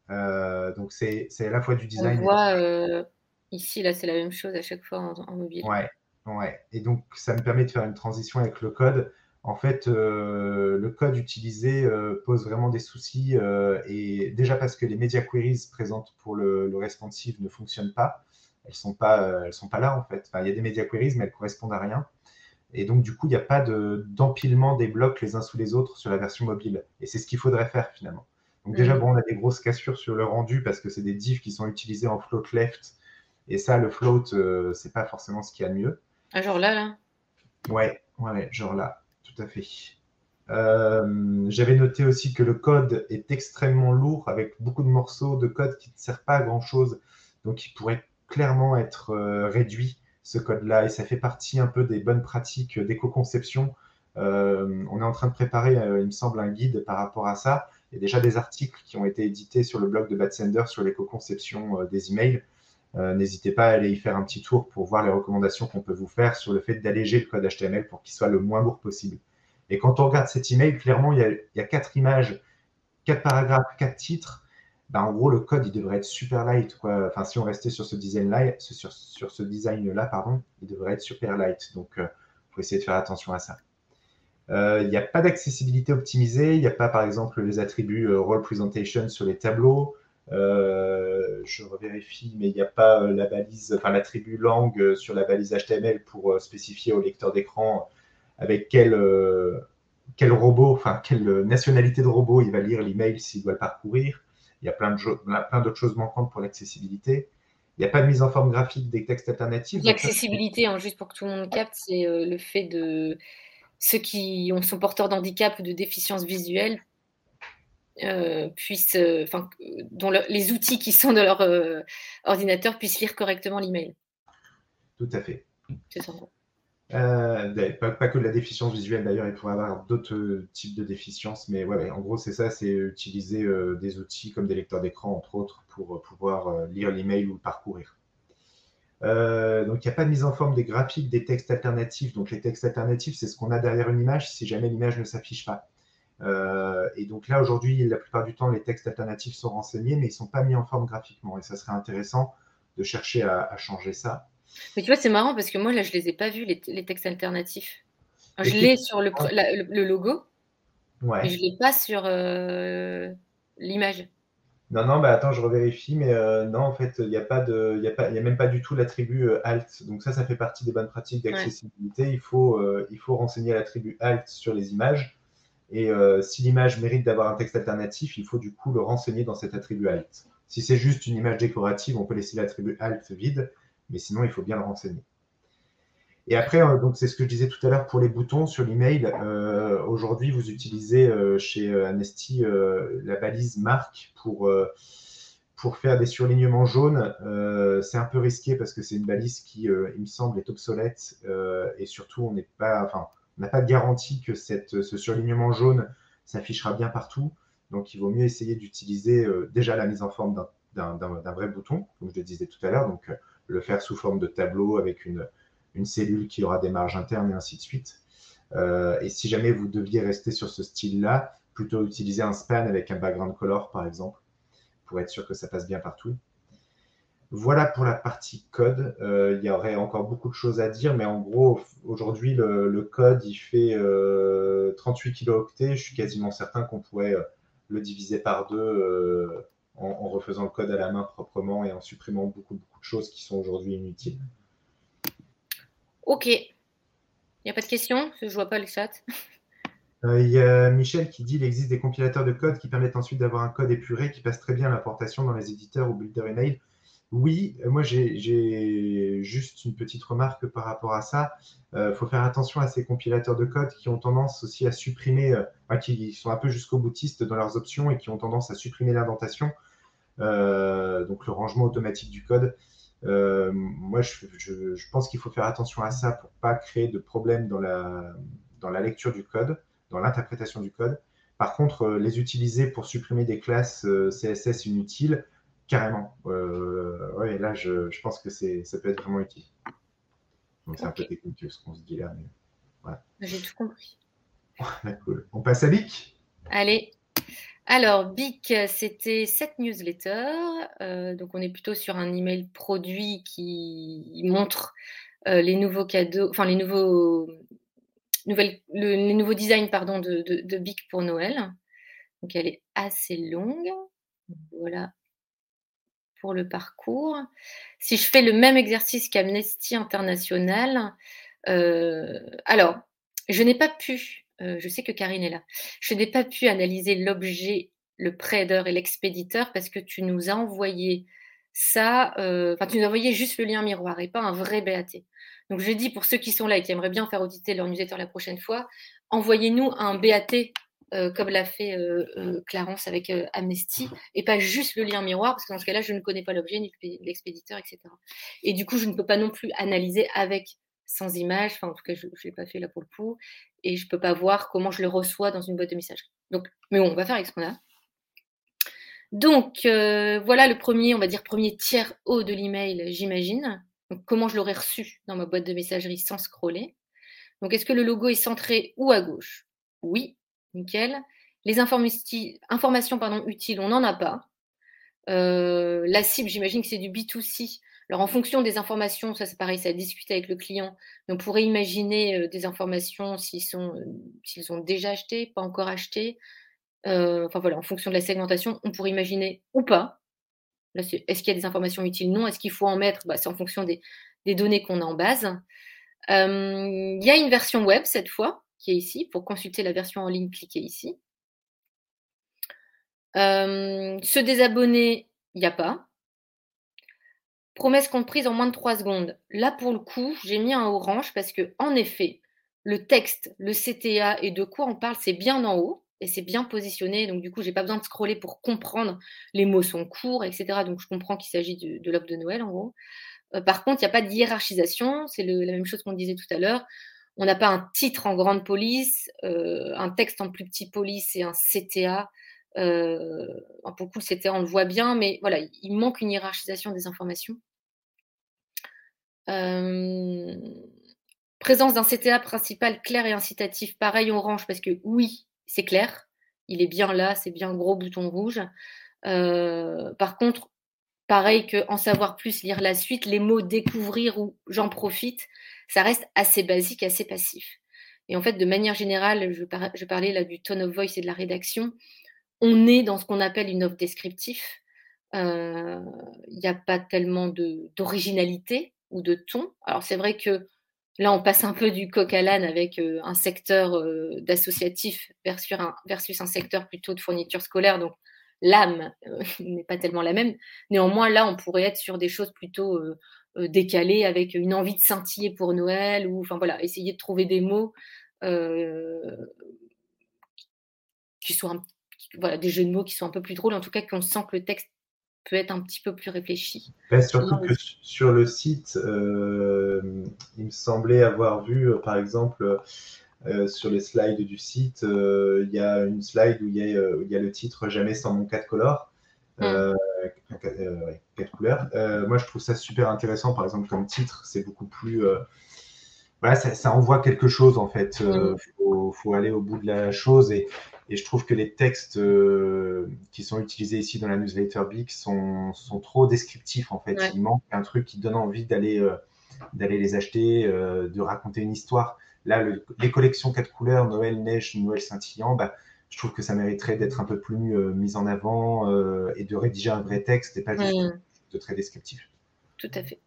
donc, c'est à la fois du design. On voit, Ici, là, c'est la même chose à chaque fois en, mobile. Ouais, ouais. Et donc, ça me permet de faire une transition avec le code. En fait, euh, le code utilisé euh, pose vraiment des soucis. Euh, et déjà parce que les media queries présentes pour le, responsive ne fonctionnent pas. Elles ne sont, pas, elles sont pas là, en fait. il y a des media queries, mais elles correspondent à rien. Et donc, du coup, il n'y a pas d'empilement des blocs les uns sous les autres sur la version mobile. Et c'est ce qu'il faudrait faire finalement. Donc, déjà, mm. bon, on a des grosses cassures sur le rendu parce que c'est des divs qui sont utilisés en float left et ça, le float, euh, c'est pas forcément ce qu'il y a de mieux. Ah, genre là, là? Ouais, ouais, genre là, tout à fait. Euh, j'avais noté aussi que le code est extrêmement lourd avec beaucoup de morceaux de code qui ne servent pas à grand chose. Donc, il pourrait clairement être euh, réduit, ce code-là. Et ça fait partie un peu des bonnes pratiques d'éco-conception. on est en train de préparer, il me semble, un guide par rapport à ça. Il y a déjà des articles qui ont été édités sur le blog de Batsender sur l'éco-conception des emails. Euh, n'hésitez pas à aller y faire un petit tour pour voir les recommandations qu'on peut vous faire sur le fait d'alléger le code HTML pour qu'il soit le moins lourd possible. Et quand on regarde cet email, clairement, il y a, quatre images, quatre paragraphes, quatre titres. Ben, en gros, le code, il devrait être super light. Enfin, si on restait sur ce design-là, sur, sur, ce design-là, pardon, il devrait être super light. Donc, il euh, faut essayer de faire attention à ça. Euh, il n'y a pas d'accessibilité optimisée. Il n'y a pas, par exemple, les attributs Role Presentation sur les tableaux. Je revérifie, mais il n'y a pas la balise, enfin l'attribut langue sur la balise HTML pour spécifier au lecteur d'écran avec quel, quel robot, enfin quelle nationalité de robot il va lire l'email s'il doit le parcourir. Il y a plein d'autres choses manquantes pour l'accessibilité. Il n'y a pas de mise en forme graphique des textes alternatifs. L'accessibilité, hein, juste pour que tout le monde capte, c'est euh, le fait de ceux qui ont, sont porteurs d'handicap ou de déficience visuelle euh, puissent, euh, enfin, dont les outils qui sont de leur ordinateur puissent lire correctement l'email. Tout à fait. C'est ça. Euh, pas, que de la déficience visuelle d'ailleurs, il pourrait y avoir d'autres types de déficiences, mais ouais, en gros c'est ça, c'est utiliser euh, des outils comme des lecteurs d'écran entre autres pour euh, pouvoir lire l'email ou le parcourir. donc il n'y a pas de mise en forme des graphiques des textes alternatifs. Donc les textes alternatifs, c'est ce qu'on a derrière une image si jamais l'image ne s'affiche pas. Et donc là aujourd'hui, la plupart du temps, les textes alternatifs sont renseignés, mais ils ne sont pas mis en forme graphiquement. Et ça serait intéressant de chercher à changer ça. Mais tu vois, c'est marrant parce que moi, là, je les ai pas vus, les, textes alternatifs. je l'ai sur le, le, logo, mais je ne l'ai pas sur euh, l'image. Non, non, bah attends, je revérifie, mais euh, non, en fait, il n'y a, pas de, y a, pas, y a même pas du tout l'attribut euh, alt. Donc ça, ça fait partie des bonnes pratiques d'accessibilité. Il, faut, il faut renseigner l'attribut alt sur les images. Et si l'image mérite d'avoir un texte alternatif, il faut du coup le renseigner dans cet attribut alt. Si c'est juste une image décorative, on peut laisser l'attribut alt vide mais sinon, il faut bien le renseigner. Et après, euh, donc c'est ce que je disais tout à l'heure pour les boutons sur l'email. Euh, aujourd'hui, vous utilisez euh, chez Amnesty la balise marque pour, pour faire des surlignements jaunes. c'est un peu risqué parce que c'est une balise qui, il me semble, est obsolète et surtout, on n'est pas, enfin, n'a pas de garantie que ce surlignement jaune s'affichera bien partout. Donc, il vaut mieux essayer d'utiliser déjà la mise en forme d'un vrai bouton, comme je le disais tout à l'heure. Donc, le faire sous forme de tableau avec une, une cellule qui aura des marges internes et ainsi de suite. Euh, et si jamais vous deviez rester sur ce style-là, plutôt utiliser un span avec un background color, par exemple, pour être sûr que ça passe bien partout. Voilà pour la partie code. Euh, il y aurait encore beaucoup de choses à dire, mais en gros, aujourd'hui, le, code, il fait 38 euh, kilooctets. Je suis quasiment certain qu'on pourrait le diviser par deux en, refaisant le code à la main proprement et en supprimant beaucoup, beaucoup de choses qui sont aujourd'hui inutiles. Ok. Il n'y a pas de questions? Je ne vois pas le chat. [laughs] Euh, il y a Michel qui dit qu'il existe des compilateurs de code qui permettent ensuite d'avoir un code épuré qui passe très bien à l'importation dans les éditeurs ou builder email. Oui, moi j'ai juste une petite remarque par rapport à ça. Il euh, faut faire attention à ces compilateurs de code qui ont tendance aussi à supprimer, euh, qui sont un peu jusqu'au boutiste dans leurs options et qui ont tendance à supprimer l'indentation. Euh, donc le rangement automatique du code. Moi, je, pense qu'il faut faire attention à ça pour pas créer de problèmes dans la, dans la lecture du code, dans l'interprétation du code. Par contre, les utiliser pour supprimer des classes CSS inutiles, carrément. ouais, là, je, pense que ça peut être vraiment utile. Donc, c'est un peu technique ce qu'on se dit là. J'ai tout compris. [laughs] cool. On passe à Vic Allez. Alors, BIC, c'était cette newsletter. Euh, donc, on est plutôt sur un email produit qui montre euh, les nouveaux cadeaux, enfin, les nouveaux, nouvelles, les nouveaux designs pardon, de, de, BIC pour Noël. Donc, elle est assez longue. Voilà pour le parcours. Si je fais le même exercice qu'Amnesty International, euh, alors, je n'ai pas pu euh, je sais que Karine est là. Je n'ai pas pu analyser l'objet, le prêteur et l'expéditeur parce que tu nous as envoyé ça, euh, enfin, tu nous as envoyé juste le lien miroir et pas un vrai BAT. Donc, je dis pour ceux qui sont là et qui aimeraient bien faire auditer leur newsletter la prochaine fois, envoyez-nous un BAT euh, comme l'a fait Clarence avec Amnesty, et pas juste le lien miroir, parce que dans ce cas-là, je ne connais pas l'objet, ni l'expéditeur, etc. Et du coup, je ne peux pas non plus analyser avec sans image, enfin en tout cas je ne l'ai pas fait là pour le coup, et je ne peux pas voir comment je le reçois dans une boîte de messagerie. Donc, mais bon, on va faire avec ce qu'on a. Donc euh, voilà le premier, on va dire premier tiers haut de l'email, j'imagine. Donc comment je l'aurais reçu dans ma boîte de messagerie sans scroller. Donc est-ce que le logo est centré ou à gauche? Oui, nickel. Les informations utiles, on n'en a pas. Euh, la cible, j'imagine que c'est du B2C. Alors, en fonction des informations, ça c'est pareil, ça a discuté avec le client. on pourrait imaginer euh, des informations euh, s'ils ont déjà acheté, pas encore acheté. Enfin voilà, en fonction de la segmentation, on pourrait imaginer ou pas est-ce qu'il y a des informations utiles? Non. Est-ce qu'il faut en mettre? Bah, C'est en fonction des, données qu'on a en base. il y a une version web cette fois qui est ici. Pour consulter la version en ligne, cliquez ici. se désabonner, il n'y a pas. Promesse comprise en moins de 3 secondes. Là, pour le coup, j'ai mis un orange parce que, en effet, le texte, le CTA et de quoi on parle, c'est bien en haut et c'est bien positionné. Donc, du coup, j'ai pas besoin de scroller pour comprendre. Les mots sont courts, etc. Donc, je comprends qu'il s'agit de, de de Noël, en gros. Par contre, il n'y a pas de hiérarchisation. C'est la même chose qu'on disait tout à l'heure. On n'a pas un titre en grande police, euh, un texte en plus petit police et un CTA. Euh, pour le coup, CTA, on le voit bien, mais voilà, il manque une hiérarchisation des informations. présence d'un CTA principal clair et incitatif, pareil orange, parce que oui, c'est clair, il est bien là, c'est bien gros bouton rouge. Euh, par contre, pareil que en savoir plus, lire la suite, les mots découvrir ou j'en profite, ça reste assez basique, assez passif. Et en fait, de manière générale, je, parlais là du tone of voice et de la rédaction, on est dans ce qu'on appelle une offre descriptif. Euh, il n'y a pas tellement d'originalité ou de ton. Alors c'est vrai que Là, on passe un peu du coq à l'âne avec euh, un secteur euh, d'associatif versus un, versus un secteur plutôt de fourniture scolaire. Donc, l'âme euh, [laughs] n'est pas tellement la même. Néanmoins, là, on pourrait être sur des choses plutôt décalées avec une envie de scintiller pour Noël ou, enfin voilà, essayer de trouver des mots qui soient voilà, des jeux de mots qui sont un peu plus drôles, en tout cas qu'on sent que le texte peut être un petit peu plus réfléchi. surtout que sur le site, euh, il me semblait avoir vu, euh, par exemple, euh, sur les slides du site, il y a une slide où il y a, le titre Jamais sans mon 4 color. Mm. quatre couleurs. moi, je trouve ça super intéressant, par exemple, comme titre, c'est beaucoup plus. voilà, ça, envoie quelque chose en fait. Il mm. faut, faut, aller au bout de la chose et, et je trouve que les textes euh, qui sont utilisés ici dans la newsletter Big sont, sont trop descriptifs en fait. Il manque un truc qui donne envie d'aller euh, d'aller les acheter, euh, de raconter une histoire. Là, les collections quatre couleurs, Noël neige, Noël scintillant, bah, je trouve que ça mériterait d'être un peu plus mis en avant et de rédiger un vrai texte et pas juste de très descriptif. Tout à fait.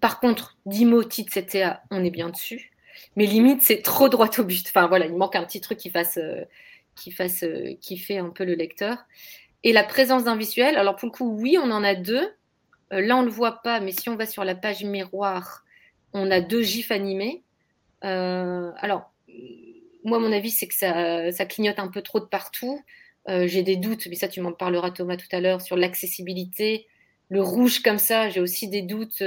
par contre, 10 mots, titre, CTA, on est bien dessus mais limite, c'est trop droit au but. Enfin voilà, il manque un petit truc qui fasse, euh, qui fasse, euh, qui fait un peu le lecteur. Et la présence d'un visuel, alors pour le coup, oui, on en a deux. Euh, là, on ne le voit pas, mais si on va sur la page miroir, on a deux gifs animés. alors, moi, mon avis, c'est que ça, clignote un peu trop de partout. j'ai des doutes, mais ça, tu m'en parleras, Thomas, tout à l'heure, sur l'accessibilité. Le rouge comme ça, j'ai aussi des doutes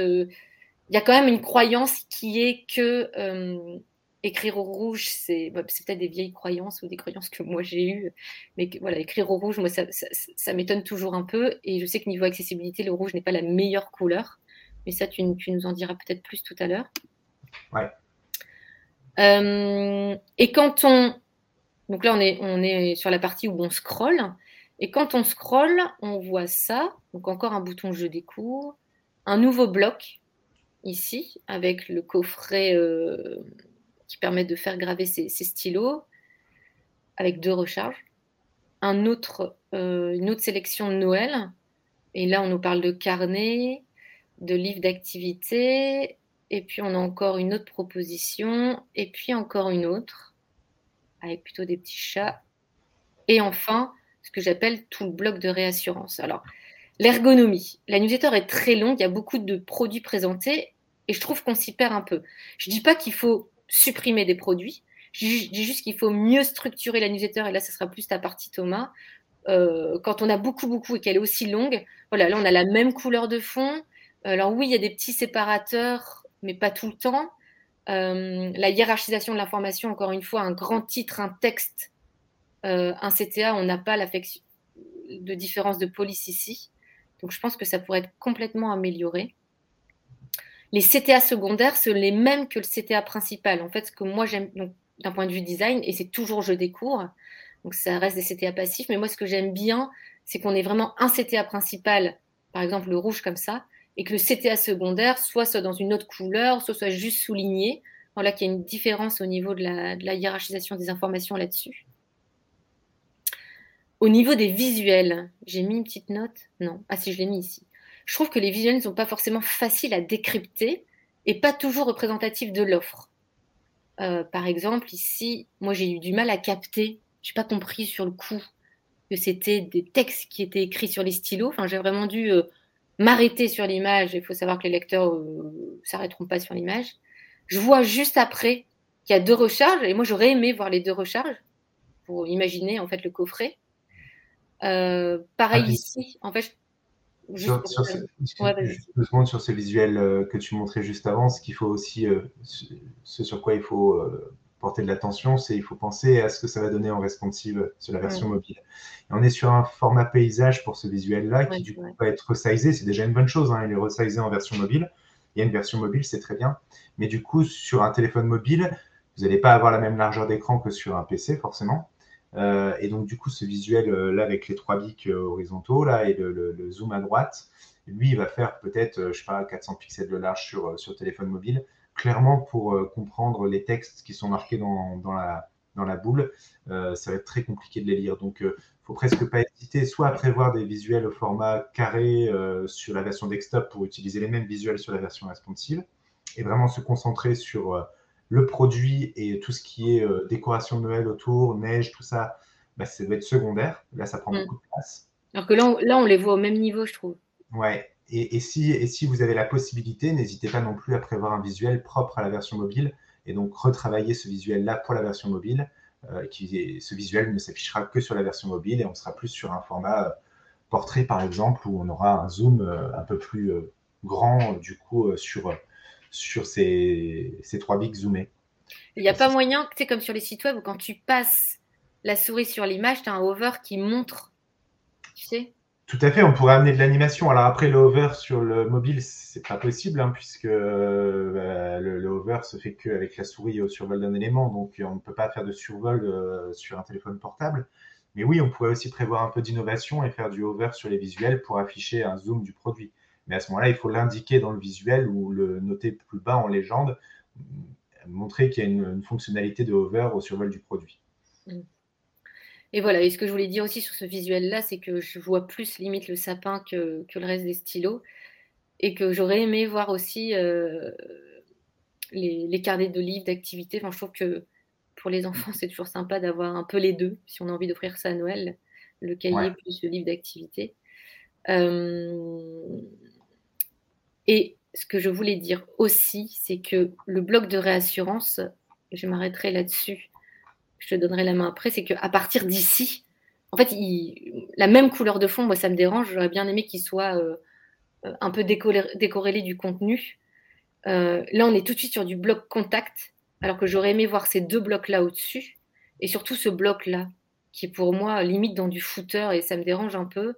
il y a quand même une croyance qui est que euh, écrire au rouge, c'est bah, peut-être des vieilles croyances ou des croyances que moi j'ai eues, mais voilà, écrire au rouge, moi ça, ça, m'étonne toujours un peu. Et je sais que niveau accessibilité, le rouge n'est pas la meilleure couleur, mais ça, tu, tu nous en diras peut-être plus tout à l'heure. Ouais. Euh, et quand on. Donc là, on est, on est sur la partie où on scrolle. Et quand on scrolle, on voit ça. Donc encore un bouton Je découvre. Un nouveau bloc ici, avec le coffret euh, qui permet de faire graver ses, stylos, avec deux recharges. Un autre, euh, une autre sélection de Noël. Et là, on nous parle de carnet, de livres d'activité. Et puis, on a encore une autre proposition. Et puis, encore une autre, avec plutôt des petits chats. Et enfin, ce que j'appelle tout le bloc de réassurance. Alors, L'ergonomie. La newsletter est très longue, il y a beaucoup de produits présentés et je trouve qu'on s'y perd un peu. Je ne dis pas qu'il faut supprimer des produits, je dis juste qu'il faut mieux structurer la newsletter et là, ce sera plus ta partie Thomas. Euh, quand on a beaucoup, beaucoup et qu'elle est aussi longue, voilà, là, on a la même couleur de fond. Alors oui, il y a des petits séparateurs, mais pas tout le temps. Euh, la hiérarchisation de l'information, encore une fois, un grand titre, un texte, euh, un CTA, on n'a pas de différence de police ici. Donc je pense que ça pourrait être complètement amélioré. Les CTA secondaires sont les mêmes que le CTA principal. En fait, ce que moi j'aime d'un point de vue design, et c'est toujours je découvre, donc ça reste des CTA passifs, mais moi ce que j'aime bien, c'est qu'on ait vraiment un CTA principal, par exemple le rouge comme ça, et que le CTA secondaire soit, soit dans une autre couleur, soit soit juste souligné. Voilà qu'il y a une différence au niveau de la, hiérarchisation des informations là-dessus. au niveau des visuels, j'ai mis une petite note? Non. Ah si, je l'ai mis ici. Je trouve que les visuels ne sont pas forcément faciles à décrypter et pas toujours représentatifs de l'offre. Euh, par exemple, ici, moi j'ai eu du mal à capter, j'ai pas compris sur le coup que c'était des textes qui étaient écrits sur les stylos. Enfin, j'ai vraiment dû euh, m'arrêter sur l'image. Il faut savoir que les lecteurs ne euh, s'arrêteront pas sur l'image. Je vois juste après qu'il y a deux recharges, et moi j'aurais aimé voir les deux recharges pour imaginer en fait le coffret. pareil ah, ici, en fait, sur, sur, ce, sur ce visuel euh, que tu montrais juste avant, ce qu'il faut aussi, euh, ce sur quoi il faut euh, porter de l'attention, c'est il faut penser à ce que ça va donner en responsive sur la version mobile. Et on est sur un format paysage pour ce visuel-là qui du coup va être resizé. C'est déjà une bonne chose, hein, il est resizé en version mobile. Il y a une version mobile, c'est très bien. Mais du coup, sur un téléphone mobile, vous n'allez pas avoir la même largeur d'écran que sur un PC, forcément. Euh, et donc, du coup, ce visuel euh, là avec les trois bics euh, horizontaux là et le, zoom à droite, lui, il va faire peut-être, je sais pas, 400 pixels de large sur, sur téléphone mobile, clairement pour comprendre les textes qui sont marqués dans, dans, la, dans la boule. ça va être très compliqué de les lire. Donc, il faut presque pas hésiter soit à prévoir des visuels au format carré sur la version desktop pour utiliser les mêmes visuels sur la version responsive, et vraiment se concentrer sur le produit et tout ce qui est euh, décoration de Noël autour, neige, tout ça, bah, ça doit être secondaire. Là, ça prend mm. beaucoup de place. Alors que là on, là, on les voit au même niveau, je trouve. Ouais. Et, si, et si vous avez la possibilité, n'hésitez pas non plus à prévoir un visuel propre à la version mobile et donc retravailler ce visuel-là pour la version mobile. Euh, qui, ce visuel ne s'affichera que sur la version mobile et on sera plus sur un format euh, portrait, par exemple, où on aura un zoom un peu plus grand, du coup, sur sur ces, ces trois bics zoomés. Il n'y a pas moyen, tu sais, comme sur les sites web où quand tu passes la souris sur l'image, tu as un hover qui montre, tu sais Tout à fait, on pourrait amener de l'animation. Alors après, le hover sur le mobile, c'est pas possible, hein, puisque euh, le, hover se fait qu'avec la souris au survol d'un élément, donc on ne peut pas faire de survol euh, sur un téléphone portable. Mais oui, on pourrait aussi prévoir un peu d'innovation et faire du hover sur les visuels pour afficher un zoom du produit. Mais à ce moment-là, il faut l'indiquer dans le visuel ou le noter plus bas en légende, montrer qu'il y a une, fonctionnalité de hover au survol du produit. Et voilà, et ce que je voulais dire aussi sur ce visuel-là, c'est que je vois plus limite le sapin que, le reste des stylos, et que j'aurais aimé voir aussi euh, les, carnets de livres, d'activités. Enfin, je trouve que pour les enfants, c'est toujours sympa d'avoir un peu les deux, si on a envie d'offrir ça à Noël, le cahier plus le livre d'activité. Euh, et ce que je voulais dire aussi, c'est que le bloc de réassurance, je m'arrêterai là-dessus, je te donnerai la main après, c'est qu'à partir d'ici, en fait, la même couleur de fond, moi, ça me dérange. J'aurais bien aimé qu'il soit euh, un peu décorrélé, du contenu. Euh, là, on est tout de suite sur du bloc contact, alors que j'aurais aimé voir ces deux blocs-là au-dessus, et surtout ce bloc-là, qui est pour moi limite dans du footer, et ça me dérange un peu.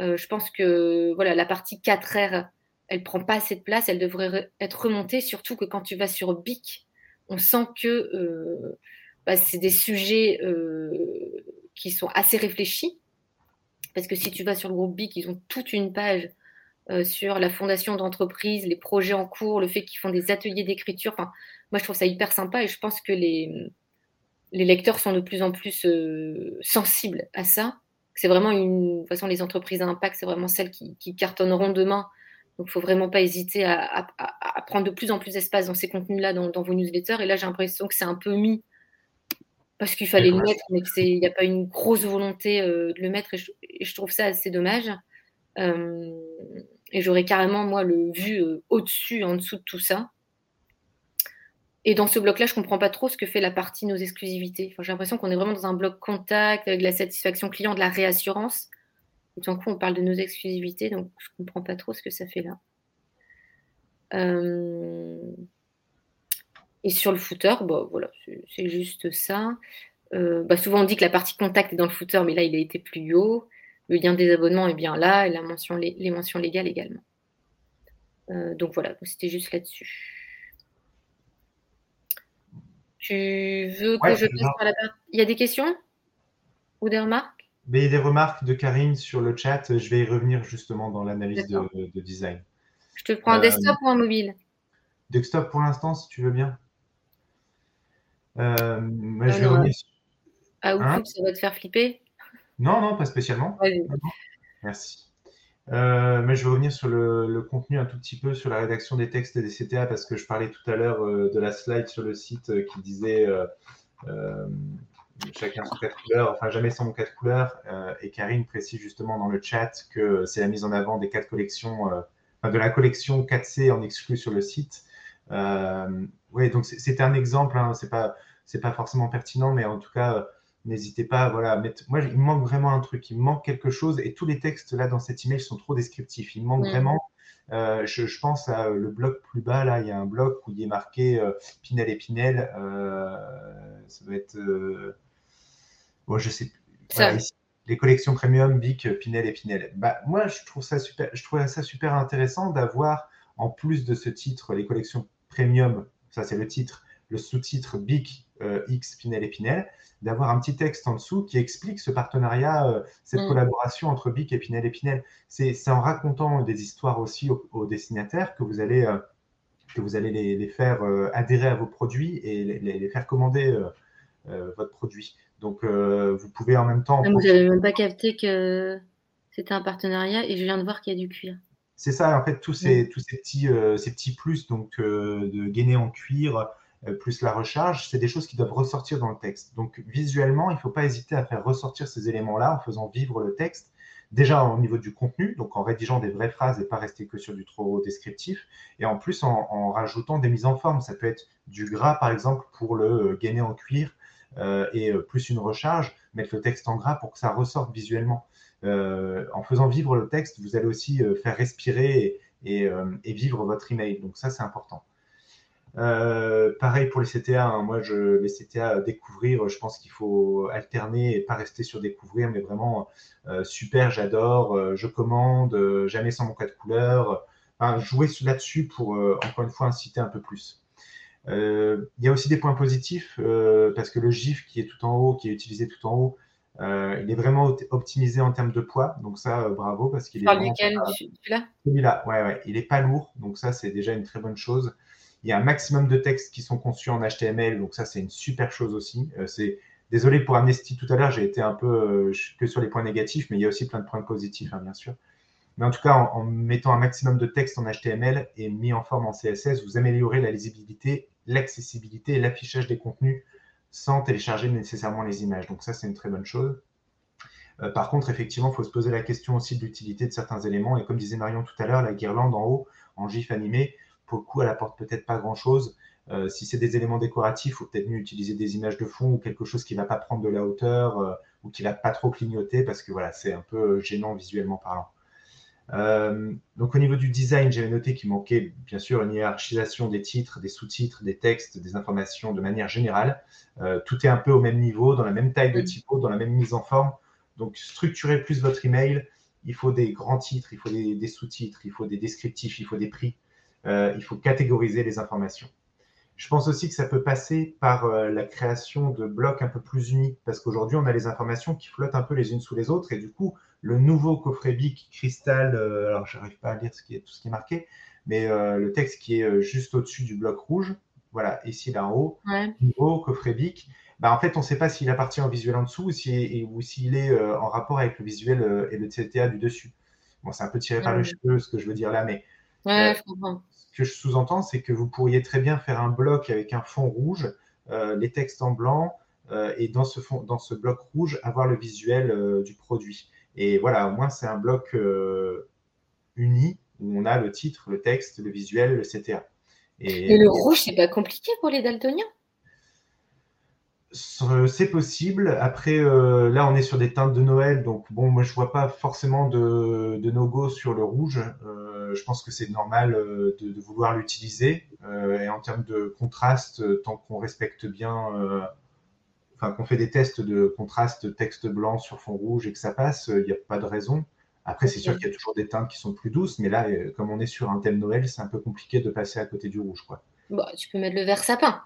Euh, je pense que voilà, la partie 4R elle prend pas assez de place, elle devrait être remontée, surtout que quand tu vas sur BIC, on sent que euh, bah, c'est des sujets euh, qui sont assez réfléchis. Parce que si tu vas sur le groupe BIC, ils ont toute une page euh, sur la fondation d'entreprise, les projets en cours, le fait qu'ils font des ateliers d'écriture. Moi, je trouve ça hyper sympa et je pense que les, lecteurs sont de plus en plus sensibles à ça. C'est vraiment une. De toute façon, les entreprises à impact, c'est vraiment celles qui, qui cartonneront demain donc, il ne faut vraiment pas hésiter à, prendre de plus en plus d'espace dans ces contenus-là, dans, vos newsletters. Et là, j'ai l'impression que c'est un peu mis parce qu'il fallait le mettre, mais qu'il n'y a pas une grosse volonté euh, de le mettre. Et je, trouve ça assez dommage. Euh, et j'aurais carrément, moi, le vu euh, au-dessus, en dessous de tout ça. Et dans ce bloc-là, je ne comprends pas trop ce que fait la partie nos exclusivités. Enfin, j'ai l'impression qu'on est vraiment dans un bloc contact, avec la satisfaction client, de la réassurance. Et tout coup, on parle de nos exclusivités, donc je ne comprends pas trop ce que ça fait là. Euh, et sur le footer, bah, voilà, c'est juste ça. Euh, bah, souvent, on dit que la partie contact est dans le footer, mais là, il a été plus haut. Le lien des abonnements est bien là, et la mention, les, mentions légales également. Euh, donc voilà, c'était juste là-dessus. Tu veux que je passe par la Il y a des questions? Ou des remarques? Mais il y a des remarques de Karine sur le chat. Je vais y revenir justement dans l'analyse de, design. Je te prends un desktop ou un mobile? Desktop pour l'instant, si tu veux bien. Euh, je vais revenir Ah, hein ça va te faire flipper Non, non, pas spécialement. Merci. Euh, mais je vais revenir sur le, contenu un tout petit peu, sur la rédaction des textes des CTA, parce que je parlais tout à l'heure euh, de la slide sur le site euh, qui disait chacun son quatre couleurs, enfin jamais sans mon quatre couleurs. et Karine précise justement dans le chat que c'est la mise en avant des quatre collections, de la collection 4C en exclu sur le site. Oui, donc c'est un exemple, hein, c'est pas, pas forcément pertinent, mais en tout cas, n'hésitez pas voilà, à mettre. Moi, il me manque vraiment un truc, il me manque quelque chose, et tous les textes là dans cet email sont trop descriptifs. Il me manque vraiment. Euh, je, pense à le bloc plus bas, là, il y a un bloc où il est marqué euh, Pinel et Pinel. Euh, ça doit être. Bon, je sais les collections premium, Bic, Pinel et Pinel. Bah, moi, je trouve ça super, je trouve ça super intéressant d'avoir, en plus de ce titre, les collections premium, ça c'est le titre, le sous-titre Bic, X, Pinel et Pinel d'avoir un petit texte en dessous qui explique ce partenariat, euh, cette mm. collaboration entre Bic et Pinel et Pinel. C'est en racontant des histoires aussi aux, destinataires que vous allez, euh, que vous allez les, faire euh, adhérer à vos produits et les, faire commander votre produit. Donc, vous pouvez en même temps. Ah, vous n'avez même pas capté que c'était un partenariat et je viens de voir qu'il y a du cuir. C'est ça, en fait, tous ces, tous ces petits, ces petits plus donc, de gainer en cuir, euh, plus la recharge, c'est des choses qui doivent ressortir dans le texte. Donc visuellement, il ne faut pas hésiter à faire ressortir ces éléments-là en faisant vivre le texte, déjà au niveau du contenu, donc en rédigeant des vraies phrases et pas rester que sur du trop descriptif, et en plus en, rajoutant des mises en forme. Ça peut être du gras, par exemple, pour le euh, gainer en cuir, euh, et plus une recharge, mettre le texte en gras pour que ça ressorte visuellement. En faisant vivre le texte, vous allez aussi faire respirer et, et vivre votre email. Donc ça, c'est important. Euh, pareil pour les CTA, hein. moi je, les CTA découvrir, je pense qu'il faut alterner et pas rester sur découvrir, mais vraiment euh, super, j'adore, euh, je commande, jamais sans mon code couleur. Enfin, jouer là-dessus pour encore une fois inciter un peu plus. Il y a aussi des points positifs parce que le GIF qui est tout en haut, qui est utilisé tout en haut, il est vraiment optimisé en termes de poids, donc ça, bravo parce qu'il est. Par lequel celui-là Celui-là, ouais, ouais, il est pas lourd, donc ça c'est déjà une très bonne chose. Il y a un maximum de textes qui sont conçus en HTML, donc ça, c'est une super chose aussi. Euh, c'est Désolé pour Amnesty tout à l'heure, j'ai été un peu euh, que sur les points négatifs, mais il y a aussi plein de points positifs, hein, bien sûr. Mais en tout cas, en, mettant un maximum de texte en HTML et mis en forme en CSS, vous améliorez la lisibilité, l'accessibilité et l'affichage des contenus sans télécharger nécessairement les images. Donc ça, c'est une très bonne chose. Euh, par contre, effectivement, il faut se poser la question aussi de l'utilité de certains éléments. Et comme disait Marion tout à l'heure, la guirlande en haut, en GIF animé, pour le coup, elle apporte peut-être pas grand-chose. Euh, si c'est des éléments décoratifs, il faut peut-être mieux utiliser des images de fond ou quelque chose qui ne va pas prendre de la hauteur euh, ou qui ne va pas trop clignoter parce que voilà, c'est un peu gênant visuellement parlant. Euh, donc au niveau du design, j'avais noté qu'il manquait bien sûr une hiérarchisation des titres, des sous-titres, des textes, des informations de manière générale. tout est un peu au même niveau, dans la même taille de typo, dans la même mise en forme. Donc structurez plus votre email. Il faut des grands titres, il faut des sous-titres, il faut des descriptifs, il faut des prix. Euh, il faut catégoriser les informations. Je pense aussi que ça peut passer par euh, la création de blocs un peu plus unis, parce qu'aujourd'hui, on a les informations qui flottent un peu les unes sous les autres, et du coup, le nouveau coffret BIC cristal, euh, alors je n'arrive pas à lire ce qui est, tout ce qui est marqué, mais le texte qui est juste au-dessus du bloc rouge, voilà, ici là en haut, nouveau coffret BIC, bah, en fait, on ne sait pas s'il appartient au visuel en dessous ou s'il est en rapport avec le visuel et le CTA du dessus. Bon, c'est un peu tiré par le cheveu ce que je veux dire là, mais ouais, je comprends que je sous-entends, c'est que vous pourriez très bien faire un bloc avec un fond rouge, euh, les textes en blanc, euh, et dans ce, fond, dans ce bloc rouge, avoir le visuel euh, du produit. Et voilà, au moins, c'est un bloc uni où on a le titre, le texte, le visuel, le CTA. Et, le rouge, c'est pas compliqué pour les daltoniens? C'est possible. Après, là, on est sur des teintes de Noël, donc bon, moi, je vois pas forcément de, de no-go sur le rouge. Euh, je pense que c'est normal euh, de, vouloir l'utiliser. Euh, et en termes de contraste, tant qu'on respecte bien, enfin qu'on fait des tests de contraste texte blanc sur fond rouge et que ça passe, il n'y a pas de raison. Après, c'est sûr qu'il y a toujours des teintes qui sont plus douces, mais là, comme on est sur un thème Noël, c'est un peu compliqué de passer à côté du rouge. Quoi. Bah, tu peux mettre le vert sapin.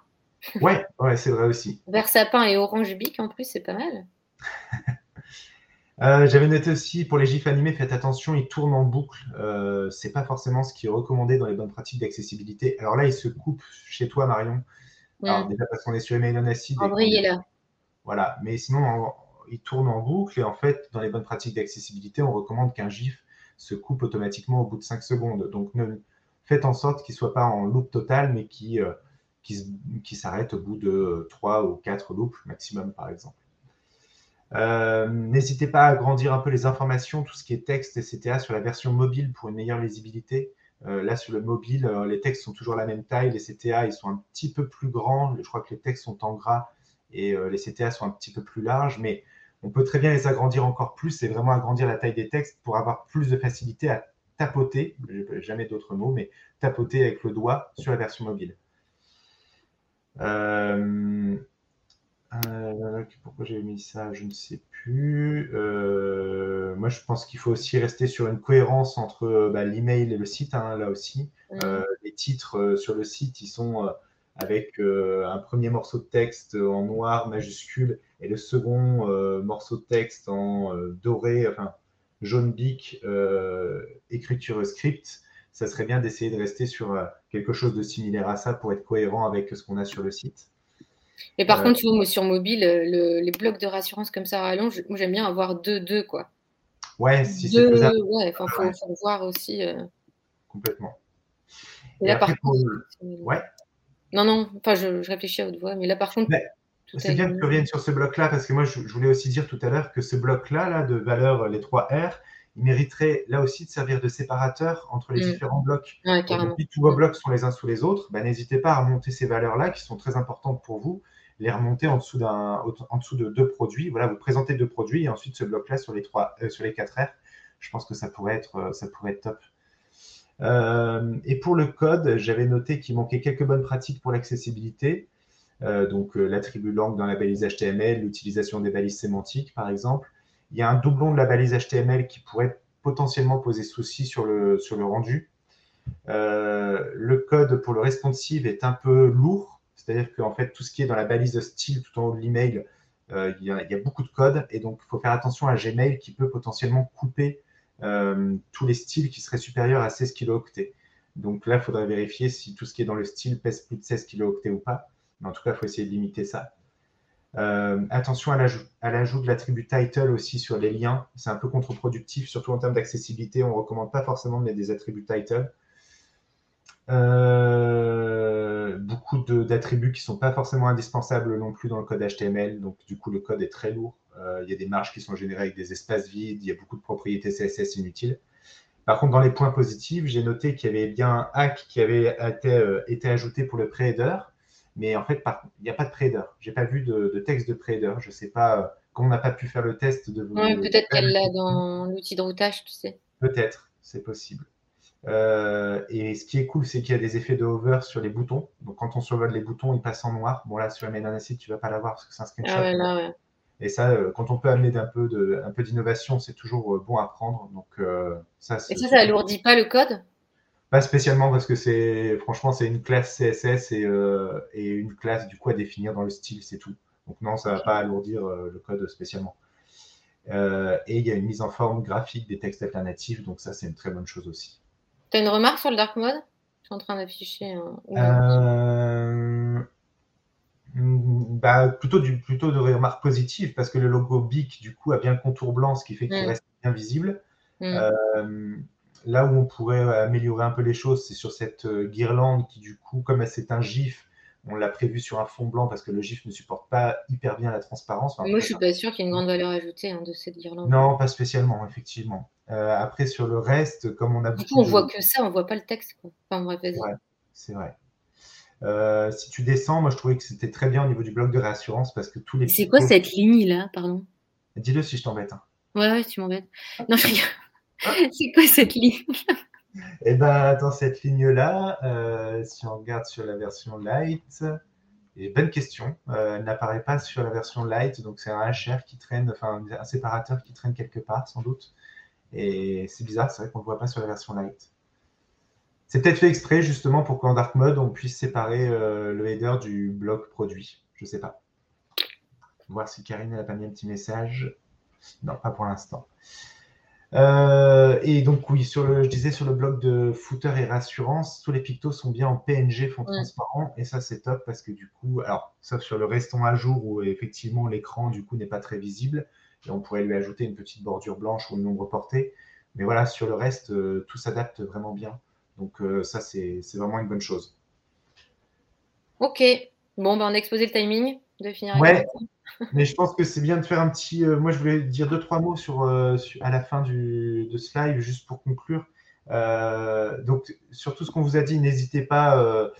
Ouais, ouais c'est vrai aussi. Vert sapin et orange bic en plus, c'est pas mal. [laughs] Euh, j'avais noté aussi pour les gifs animés, faites attention, ils tournent en boucle. Euh, c'est pas forcément ce qui est recommandé dans les bonnes pratiques d'accessibilité. Alors là, ils se coupent chez toi, Marion. Alors, déjà parce qu'on est sur Email on Acid. En là. Voilà, mais sinon, il tourne en boucle et en fait, dans les bonnes pratiques d'accessibilité, on recommande qu'un GIF se coupe automatiquement au bout de 5 secondes. Donc, faites en sorte qu'il ne soit pas en loop total, mais qui, euh, qui, s'arrête au bout de 3 ou 4 loops maximum, par exemple. Euh, n'hésitez pas à agrandir un peu les informations, tout ce qui est texte et CTA sur la version mobile pour une meilleure lisibilité. Euh, là, sur le mobile, les textes sont toujours la même taille, les CTA, ils sont un petit peu plus grands. Je crois que les textes sont en gras et les CTA sont un petit peu plus larges, mais on peut très bien les agrandir encore plus et vraiment agrandir la taille des textes pour avoir plus de facilité à tapoter, jamais d'autres mots, mais tapoter avec le doigt sur la version mobile. Euh, euh, pourquoi j'ai mis ça Je ne sais plus. Euh, moi, je pense qu'il faut aussi rester sur une cohérence entre bah, l'email et le site, hein, là aussi. les titres sur le site, ils sont avec un premier morceau de texte en noir majuscule et le second morceau de texte en doré, enfin jaune bic, écriture script ça serait bien d'essayer de rester sur euh, quelque chose de similaire à ça pour être cohérent avec ce qu'on a sur le site. Et par euh, contre, sur mobile, les blocs de rassurance comme ça à rallonge, moi j'aime bien avoir deux, deux quoi. Ouais, si c'est faisable. Ouais, il faut, voir aussi. Euh. Complètement. Et, là, par contre. Ouais. Non, non, enfin, je, réfléchis à haute voix, mais là, par contre. C'est bien que tu reviennes sur ce bloc-là, parce que moi, je, voulais aussi dire tout à l'heure que ce bloc-là, là, de valeur, les 3 R, il mériterait là aussi de servir de séparateur entre les mm. différents blocs. Ouais, si tous vos blocs sont les uns sous les autres, bah, n'hésitez pas à remonter ces valeurs-là qui sont très importantes pour vous, les remonter en dessous, en dessous de deux produits. Voilà, vous présentez deux produits et ensuite ce bloc-là sur les trois, euh, sur les 4 R. Je pense que ça pourrait être, euh, ça pourrait être top. Euh, et pour le code, j'avais noté qu'il manquait quelques bonnes pratiques pour l'accessibilité. donc l'attribut langue dans la balise HTML, l'utilisation des balises sémantiques, par exemple il y a un doublon de la balise HTML qui pourrait potentiellement poser souci sur le, rendu. Euh, le code pour le responsive est un peu lourd, c'est-à-dire qu'en fait, tout ce qui est dans la balise de style tout en haut de l'email, euh, il, y a beaucoup de code et donc il faut faire attention à Gmail qui peut potentiellement couper euh, tous les styles qui seraient supérieurs à 16 kilooctets. Donc là, il faudrait vérifier si tout ce qui est dans le style pèse plus de 16 kilooctets ou pas. Mais en tout cas, il faut essayer de limiter ça. Euh, attention à l'ajout de l'attribut title aussi sur les liens. C'est un peu contre-productif, surtout en termes d'accessibilité. On ne recommande pas forcément de mettre des attributs title. Euh, beaucoup d'attributs qui ne sont pas forcément indispensables non plus dans le code HTML. Donc, du coup, le code est très lourd. Euh, il y a des marges qui sont générées avec des espaces vides. Il y a beaucoup de propriétés CSS inutiles. Par contre, dans les points positifs, j'ai noté qu'il y avait bien un hack qui avait été, été ajouté pour le pre-header mais en fait, il n'y a pas de trader. Je n'ai pas vu de, texte de trader. Je ne sais pas, euh, quand on n'a pas pu faire le test de. Oui, peut-être qu'elle l'a dans l'outil de routage, tu sais. Peut-être, c'est possible. Euh, et ce qui est cool, c'est qu'il y a des effets de hover sur les boutons. Donc, quand on survole les boutons, ils passent en noir. Bon, là, sur la main site, tu ne vas pas l'avoir parce que c'est un screenshot. Ah ouais, là, ouais. Et ça, euh, quand on peut amener un peu d'innovation, c'est toujours bon à prendre. Donc, ça, et ça, ça alourdit pas le code? Pas spécialement parce que c'est franchement c'est une classe CSS euh, et, une classe du coup à définir dans le style, c'est tout. Donc non, ça va pas alourdir euh, le code spécialement. Euh, et il y a une mise en forme graphique des textes alternatifs, donc ça c'est une très bonne chose aussi. Tu as une remarque sur le dark mode? Je suis en train d'afficher. Bah, plutôt, du, plutôt de remarques positives parce que le logo BIC du coup a bien le contour blanc, ce qui fait qu'il mm. reste bien visible. Mm là où on pourrait euh, améliorer un peu les choses, c'est sur cette euh, guirlande qui, du coup, comme c'est un GIF, on l'a prévu sur un fond blanc parce que le GIF ne supporte pas hyper bien la transparence. Moi, je ne suis pas sûr qu'il y ait une grande valeur ajoutée hein, de cette guirlande. Non, pas spécialement, effectivement. Euh, après, sur le reste, comme on a. Du coup, on voit que ça, on voit pas le texte. c'est vrai. si tu descends, moi je trouvais que c'était très bien au niveau du bloc de réassurance parce que tous les. C'est quoi cette ligne là, pardon? Dis-le si je t'embête. Hein. Ouais, ouais, tu m'embêtes. Non, je rigole. [laughs] C'est quoi cette ligne? Eh bien, dans cette ligne-là, euh, si on regarde sur la version light, et bonne question, euh, elle n'apparaît pas sur la version light, donc c'est un HR qui traîne, enfin un séparateur qui traîne quelque part, sans doute. Et c'est bizarre, c'est vrai qu'on ne le voit pas sur la version light. C'est peut-être fait exprès justement pour qu'en dark mode, on puisse séparer euh, le header du bloc produit. Je ne sais pas. Voir si Karine a pas mis un petit message. Non, pas pour l'instant. Euh, et donc oui, sur le, je disais sur le blog de footer et rassurance, tous les pictos sont bien en PNG fond transparent et ça c'est top parce que du coup, alors sauf sur le restant à jour où effectivement l'écran du coup n'est pas très visible, et on pourrait lui ajouter une petite bordure blanche ou une ombre portée. Mais voilà, sur le reste, tout s'adapte vraiment bien. Donc ça, c'est vraiment une bonne chose. Ok. Bon, ben, on a exposé le timing de finir. Ouais, mais je pense que c'est bien de faire un petit. moi, je voulais dire deux, trois mots sur, à la fin du, de ce live, juste pour conclure. donc, sur tout ce qu'on vous a dit, n'hésitez pas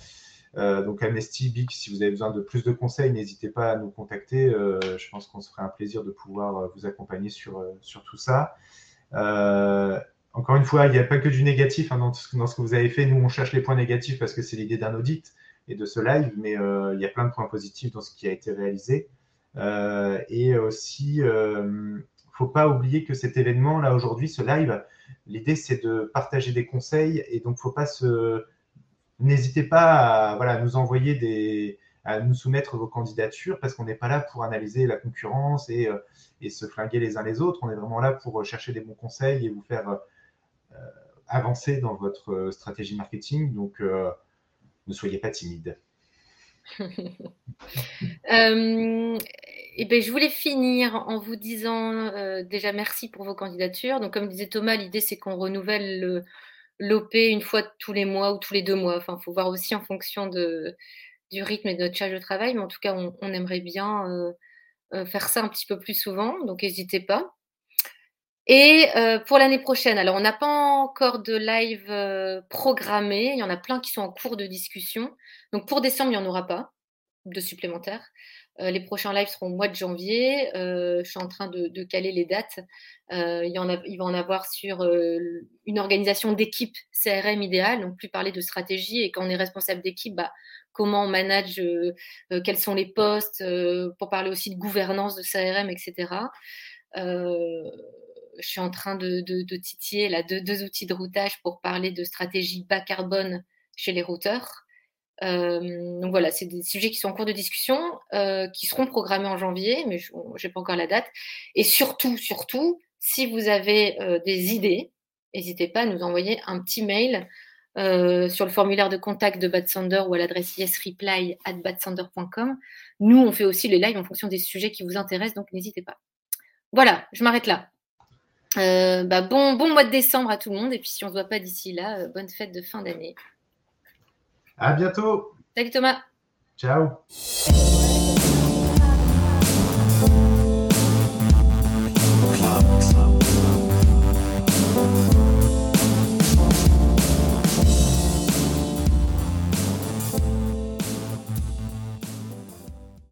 euh, donc Amnesty, Big, si vous avez besoin de plus de conseils, n'hésitez pas à nous contacter. Euh, je pense qu'on se ferait un plaisir de pouvoir euh, vous accompagner sur, sur tout ça. encore une fois, il n'y a pas que du négatif hein, dans, ce que vous avez fait. Nous, on cherche les points négatifs parce que c'est l'idée d'un audit et de ce live, mais il y a plein de points positifs dans ce qui a été réalisé. et aussi, il ne faut pas oublier que cet événement, là, aujourd'hui, ce live, l'idée, c'est de partager des conseils et donc, faut pas se N'hésitez pas à nous envoyer des, à nous soumettre vos candidatures parce qu'on n'est pas là pour analyser la concurrence et, euh, se flinguer les uns les autres. On est vraiment là pour chercher des bons conseils et vous faire euh, avancer dans votre stratégie marketing. Donc, euh, ne soyez pas timide. [laughs] et ben, je voulais finir en vous disant déjà merci pour vos candidatures. Donc, comme disait Thomas, l'idée c'est qu'on renouvelle le, l'OP une fois tous les mois ou tous les deux mois. Il faut voir aussi en fonction du rythme et de notre charge de travail. Mais en tout cas, on, aimerait bien euh, euh, faire ça un petit peu plus souvent. Donc, n'hésitez pas. Et euh, pour l'année prochaine, alors on n'a pas encore de live programmé. Il y en a plein qui sont en cours de discussion. Donc, pour décembre, il n'y en aura pas de supplémentaires. les prochains lives seront au mois de janvier. je suis en train de, caler les dates. Euh, il, y en a, il va en avoir sur euh, une organisation d'équipe CRM idéale, donc plus parler de stratégie et quand on est responsable d'équipe, bah, comment on manage, euh, quels sont les postes, pour parler aussi de gouvernance de CRM, etc. je suis en train de, titiller là, deux, outils de routage pour parler de stratégie bas carbone chez les routeurs. donc voilà, c'est des sujets qui sont en cours de discussion, qui seront programmés en janvier, mais je n'ai pas encore la date. Et surtout, surtout, si vous avez euh, des idées, n'hésitez pas à nous envoyer un petit mail euh, sur le formulaire de contact de Bad Sander ou à l'adresse yesreply at badsander.com. Nous, on fait aussi les lives en fonction des sujets qui vous intéressent, donc n'hésitez pas. Voilà, je m'arrête là. Euh, bah, bon, bon mois de décembre à tout le monde, et puis si on ne se voit pas d'ici là, bonne fête de fin d'année. À bientôt. Salut Thomas. Ciao.